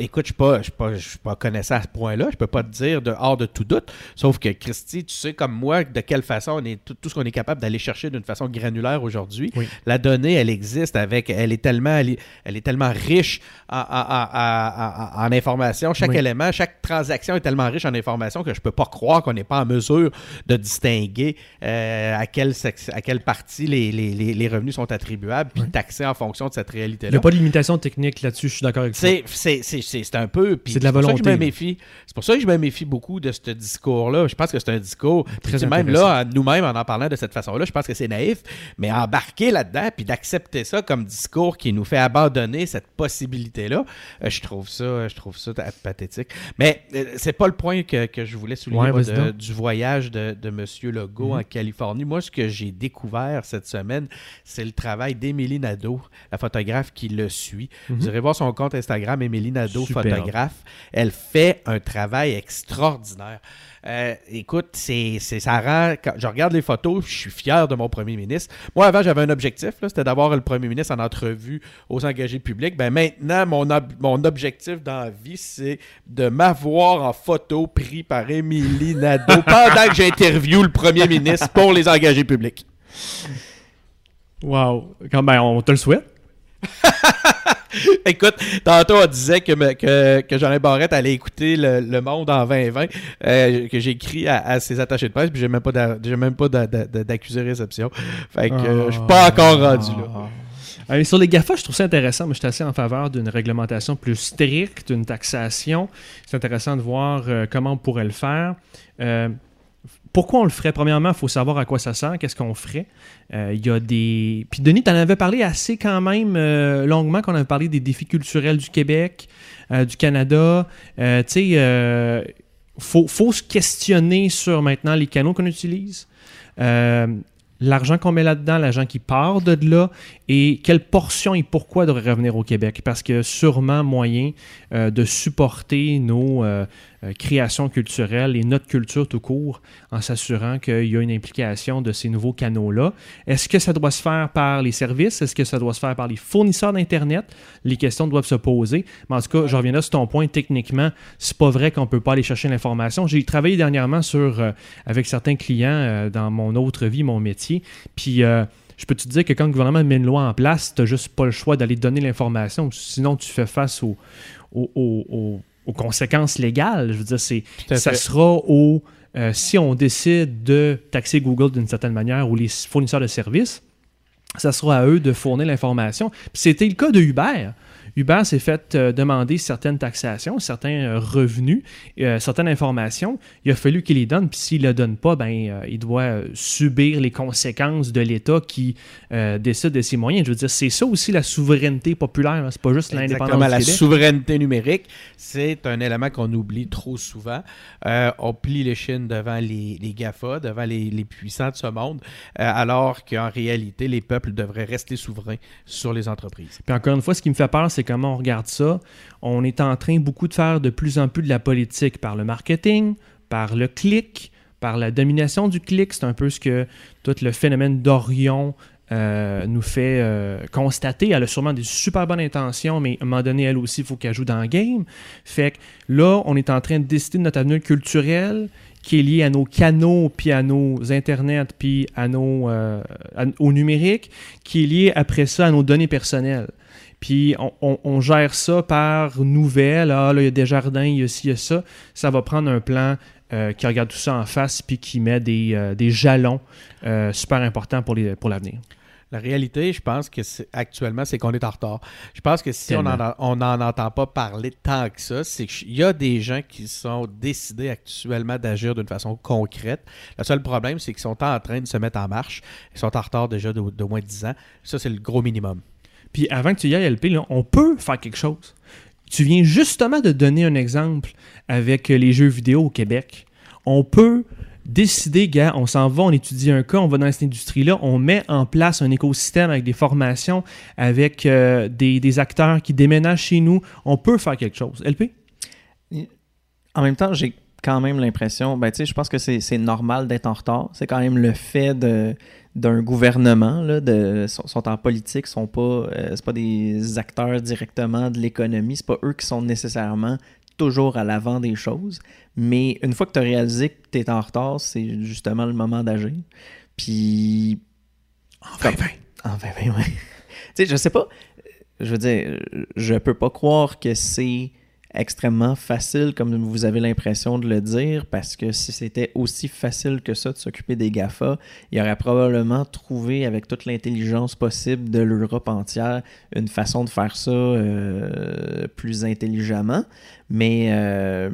S4: Écoute, je ne suis, pas- suis pas connaissant à ce point-là. Je peux pas te dire de hors de tout doute. Sauf que, Christy, tu sais comme moi de quelle façon on est tout, tout ce qu'on est capable d'aller chercher d'une façon granulaire aujourd'hui.
S5: Oui.
S4: La donnée, elle existe avec. Elle est tellement, elle est, elle est tellement riche en, en- en- en- en- en information. Chaque
S5: Oui.
S4: élément, chaque transaction est tellement riche en information que je peux pas croire qu'on n'est pas en mesure de distinguer euh, à, quelle à quelle partie les, les- les- les revenus sont attribuables puis taxer en fonction de cette
S5: Il n'y
S4: réalité-là.
S5: a pas de limitation technique là-dessus, je suis d'accord avec toi.
S4: C'est, c'est, un peu.
S5: C'est de la
S4: pour ça que
S5: volonté,
S4: je me
S5: là.
S4: méfie. C'est pour ça que je me méfie beaucoup de ce discours-là. Je pense que c'est un discours.
S5: Très
S4: même là, nous-mêmes, en en parlant de cette façon-là, je pense que c'est naïf. Mais embarquer là-dedans puis d'accepter ça comme discours qui nous fait abandonner cette possibilité-là, euh, je trouve ça, je trouve ça pathétique. Mais euh, c'est pas le point que, que je voulais souligner
S5: Ouais,
S4: moi,
S5: vas-y
S4: de-
S5: donc.
S4: du voyage de, de M. Legault
S5: Mhm.
S4: en Californie. Moi, ce que j'ai découvert cette semaine, c'est le travail d'Émilie Nadeau, la photographe qui le suit. Vous irez voir son compte Instagram, Émilie Nadeau, Photographe. Elle fait un travail extraordinaire. Euh, écoute, c'est, ça rend. Quand je regarde les photos, je suis fier de mon premier ministre. Moi, avant, j'avais un objectif, c'était d'avoir le premier ministre en entrevue aux engagés publics. Ben, maintenant, mon, ob- mon objectif dans la vie, c'est de m'avoir en photo pris par Émilie Nadeau (laughs) pendant que j'interviewe le premier ministre pour les engagés publics.
S5: Wow. Quand, ben, on te le souhaite. (laughs) (laughs)
S4: Écoute, tantôt on disait que, me- que, que Jean Barrette allait écouter le, le Monde en 2020, euh, que j'ai écrit à, à ses attachés de presse, puis j'ai même pas d'accusé réception. Fait que euh, je suis pas encore rendu là.
S5: Euh, sur les GAFA, je trouve ça intéressant. Moi, je suis assez en faveur d'une réglementation plus stricte, d'une taxation. C'est intéressant de voir euh, comment on pourrait le faire. Euh, pourquoi on le ferait? Premièrement, il faut savoir à quoi ça sert, qu'est-ce qu'on ferait. Euh, Il y a des... Puis Denis, tu en avais parlé assez quand même euh, longuement, qu'on avait parlé des défis culturels du Québec, euh, du Canada. Tu sais, euh, faut, faut se questionner sur maintenant les canaux qu'on utilise.
S2: L'argent qu'on met là-dedans, l'argent qui part de là, et quelle portion et pourquoi devrait revenir au Québec. Parce que sûrement moyen de supporter nos euh, euh, créations culturelles et notre culture tout court en s'assurant qu'il y a une implication de ces nouveaux canaux-là. Est-ce que ça doit se faire par les services? Est-ce que ça doit se faire par les fournisseurs d'Internet? Les questions doivent se poser. Mais en tout cas, je reviendrai sur ton point. Techniquement, c'est pas vrai qu'on peut pas aller chercher l'information. J'ai travaillé dernièrement sur, avec certains clients dans mon autre vie, mon métier. Puis je peux te dire que quand le gouvernement met une loi en place, tu n'as juste pas le choix d'aller donner l'information. Sinon, tu fais face aux, conséquences légales. Je veux dire, c'est, ça sera au. Euh, si on décide de taxer Google d'une certaine manière ou les fournisseurs de services, ça sera à eux de fournir l'information. C'était le cas de Uber. Uber s'est fait euh, demander certaines taxations, certains euh, revenus, euh, certaines informations. Il a fallu qu'il les donne, puis s'il ne le donne pas, ben, il doit subir les conséquences de l'État qui décide de ses moyens. Je veux dire, c'est ça aussi la souveraineté populaire, hein. c'est pas juste l'indépendance.
S4: La souveraineté numérique, c'est un élément qu'on oublie trop souvent. on plie les Chines devant les, GAFA, devant les, les, puissants de ce monde, alors qu'en réalité, les peuples devraient rester souverains sur les entreprises.
S2: Puis encore une fois, ce qui me fait peur, c'est comment on regarde ça. On est en train beaucoup de faire de plus en plus de la politique par le marketing, par le clic, par la domination du clic. C'est un peu ce que tout le phénomène d'Orion euh, nous fait euh, constater. Elle a sûrement des super bonnes intentions, mais à un moment donné, elle aussi, il faut qu'elle joue dans le game. Fait que là, on est en train de décider de notre avenir culturel qui est lié à nos canaux, puis à nos internets, puis à nos, euh, au numérique, qui est lié après ça à nos données personnelles. Puis on, gère ça par nouvelles. Ah, là, il y a des jardins, il y a ci, il y a ça. Ça va prendre un plan euh, qui regarde tout ça en face puis qui met des, euh, jalons euh, super importants pour, les, pour l'avenir.
S4: La réalité, je pense que actuellement, c'est qu'on est en retard. Je pense que si on n'en entend pas parler tant que ça, c'est qu'il y a des gens qui sont décidés actuellement d'agir d'une façon concrète. Le seul problème, c'est qu'ils sont en train de se mettre en marche. Ils sont en retard déjà d'au moins 10 ans. Ça, c'est le gros minimum.
S2: Puis avant que tu y ailles, LP, on peut faire quelque chose. Tu viens justement de donner un exemple avec les jeux vidéo au Québec. On peut décider, gars, on s'en va, on étudie un cas, on va dans cette industrie-là, on met en place un écosystème avec des formations, avec euh, des, acteurs qui déménagent chez nous. On peut faire quelque chose. LP?
S3: En même temps, j'ai quand même l'impression, ben, tu sais, je pense que c'est normal d'être en retard. C'est quand même le fait de d'un gouvernement, là, de, sont, en politique, sont pas, euh, pas des acteurs directement de l'économie, c'est pas eux qui sont nécessairement toujours à l'avant des choses. Mais une fois que tu as réalisé que tu es en retard, c'est justement le moment d'agir. Puis.
S2: En 2020.
S3: En 2020, oui. (laughs) tu sais, je sais pas. Je veux dire, je peux pas croire que c'est extrêmement facile, comme vous avez l'impression de le dire, parce que si c'était aussi facile que ça de s'occuper des GAFA, il aurait probablement trouvé, avec toute l'intelligence possible de l'Europe entière, une façon de faire ça euh, plus intelligemment. Mais, euh,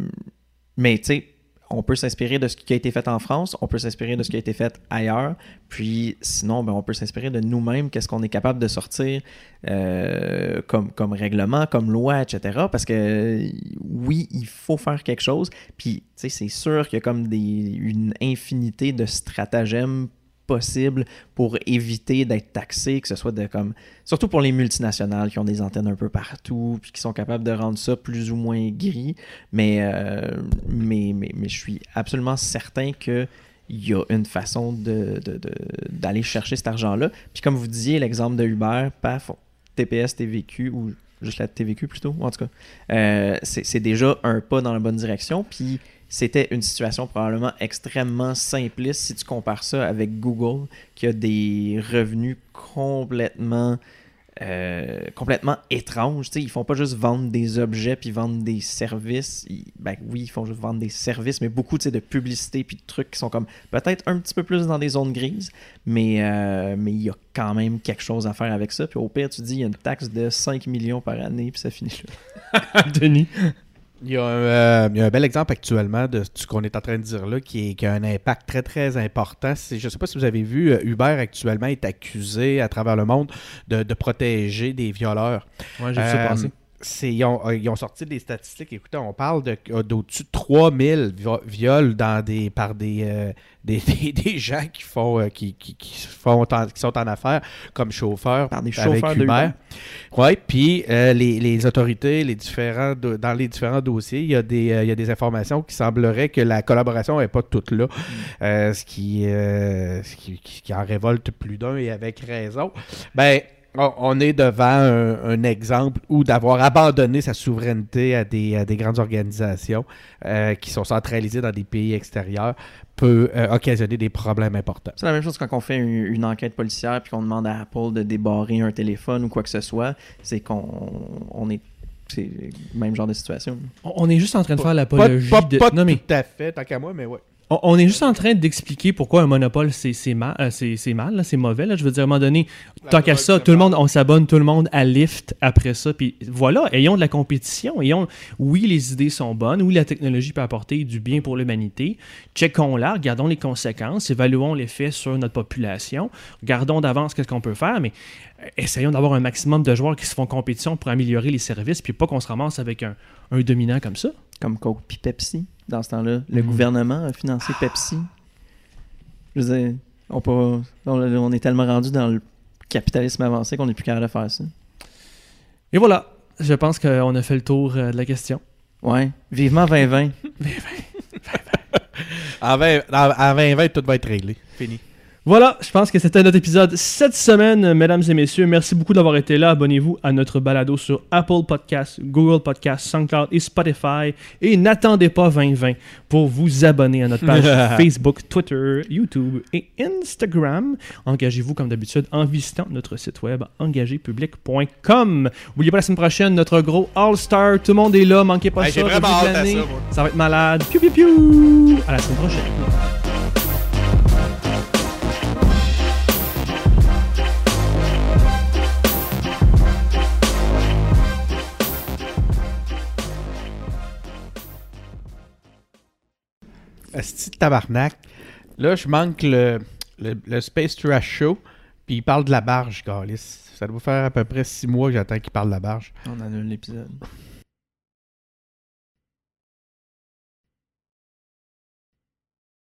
S3: mais tu sais, on peut s'inspirer de ce qui a été fait en France, on peut s'inspirer de ce qui a été fait ailleurs, puis sinon, ben, on peut s'inspirer de nous-mêmes, qu'est-ce qu'on est capable de sortir euh, comme, comme règlement, comme loi, etc. Parce que oui, il faut faire quelque chose, puis c'est sûr qu'il y a comme une infinité de stratagèmes possible pour éviter d'être taxé, que ce soit de comme. Surtout pour les multinationales qui ont des antennes un peu partout, puis qui sont capables de rendre ça plus ou moins gris. Mais, euh, mais, mais, mais, je suis absolument certain que. Il y a une façon d'aller de, chercher cet argent-là. Puis comme vous disiez, l'exemple de Uber, paf, TPS, TVQ, ou juste la TVQ plutôt, en tout cas, euh, c'est déjà un pas dans la bonne direction. Puis c'était une situation probablement extrêmement simpliste si tu compares ça avec Google, qui a des revenus complètement, euh, complètement étranges. Ils ils font pas juste vendre des objets puis vendre des services. ben oui, ils font juste vendre des services, mais beaucoup de publicité puis de trucs qui sont comme peut-être un petit peu plus dans des zones grises, mais euh, mais il y a quand même quelque chose à faire avec ça. Puis au pire, tu dis il y a une taxe de 5 millions par année puis ça finit
S2: là. (laughs) (laughs) Denis.
S4: Euh, il y, a un, bel exemple actuellement de ce qu'on est en train de dire là qui, a un impact très très important. Je ne sais pas si vous avez vu, euh, Uber actuellement est accusé à travers le monde de, protéger des violeurs.
S2: Oui, j'ai vu ça euh, passer.
S4: C'est, ils, ont, euh, ils ont sorti des statistiques. Écoutez, on parle de, euh, d'au-dessus de 3000 vi- viols dans des, par des, euh, des, (laughs) des, des gens qui, font, euh, qui, qui, qui font en- qui sont en affaires comme chauffeurs.
S3: Par des
S4: avec
S3: chauffeurs de
S4: Uber. Oui, puis euh, les, les autorités, les différents do- dans les différents dossiers, il y, a des, il y a des informations qui sembleraient que la collaboration n'est pas toute là, euh, ce, qui, ce qui- qui en révolte plus d'un et avec raison. Ben, on, est devant un, un exemple où d'avoir abandonné sa souveraineté à des, à des grandes organisations euh, qui sont centralisées dans des pays extérieurs peut euh, occasionner des problèmes importants.
S3: C'est la même chose quand on fait une, une enquête policière puis qu'on demande à Apple de débarrer un téléphone ou quoi que ce soit. C'est qu'on on est. C'est le même genre de situation.
S2: On est juste en train de faire
S4: Pas,
S2: l'apologie
S4: pas-
S2: de.
S4: pas
S2: non, mais
S4: tout à fait, tant qu'à moi, mais ouais.
S2: on, est juste en train d'expliquer pourquoi un monopole, c'est mal, euh, c'est mal, c'est mauvais. Là. Je veux dire, à un moment donné, tant qu'à ça, tout le monde, on s'abonne tout le monde à Lyft après ça. Puis voilà, ayons de la compétition. Ayons, oui, les idées sont bonnes. Oui, la technologie peut apporter du bien pour l'humanité. Checkons-la, regardons les conséquences, évaluons l'effet sur notre population. Regardons d'avance qu'est-ce qu'on peut faire, mais euh, essayons d'avoir un maximum de joueurs qui se font compétition pour améliorer les services, puis pas qu'on se ramasse avec un, un dominant comme ça.
S3: Comme Coke puis Pepsi. Dans ce temps-là, le
S2: Mhm.
S3: gouvernement a financé Pepsi. Je veux dire, on, peut, on, on est tellement rendu dans le capitalisme avancé qu'on n'est plus capable de faire ça.
S2: Et voilà, je pense qu'on a fait le tour euh, de la question.
S3: Ouais. Vivement 2020.
S4: En 20, en, en 2020, tout va être réglé. Fini.
S2: Voilà, je pense que c'était notre épisode cette semaine, mesdames et messieurs. Merci beaucoup d'avoir été là. Abonnez-vous à notre balado sur Apple Podcasts, Google Podcasts, SoundCloud et Spotify. Et n'attendez pas 2020 pour vous abonner à notre page (laughs) Facebook, Twitter, YouTube et Instagram. Engagez-vous comme d'habitude en visitant notre site web engagépublic.com. N'oubliez pas la semaine prochaine, notre gros All-Star. Tout le monde est là, manquez pas
S4: Ouais,
S2: ça.
S4: vraiment hâte à ça, moi.
S2: Ça va être malade. Piu piu piu. À la semaine prochaine.
S4: Asti de tabarnak. Là, je manque le, le, Space Trash Show, puis il parle de la barge, Calis. Ça doit faire à peu près six mois que j'attends qu'il parle de la barge.
S3: On annule l'épisode.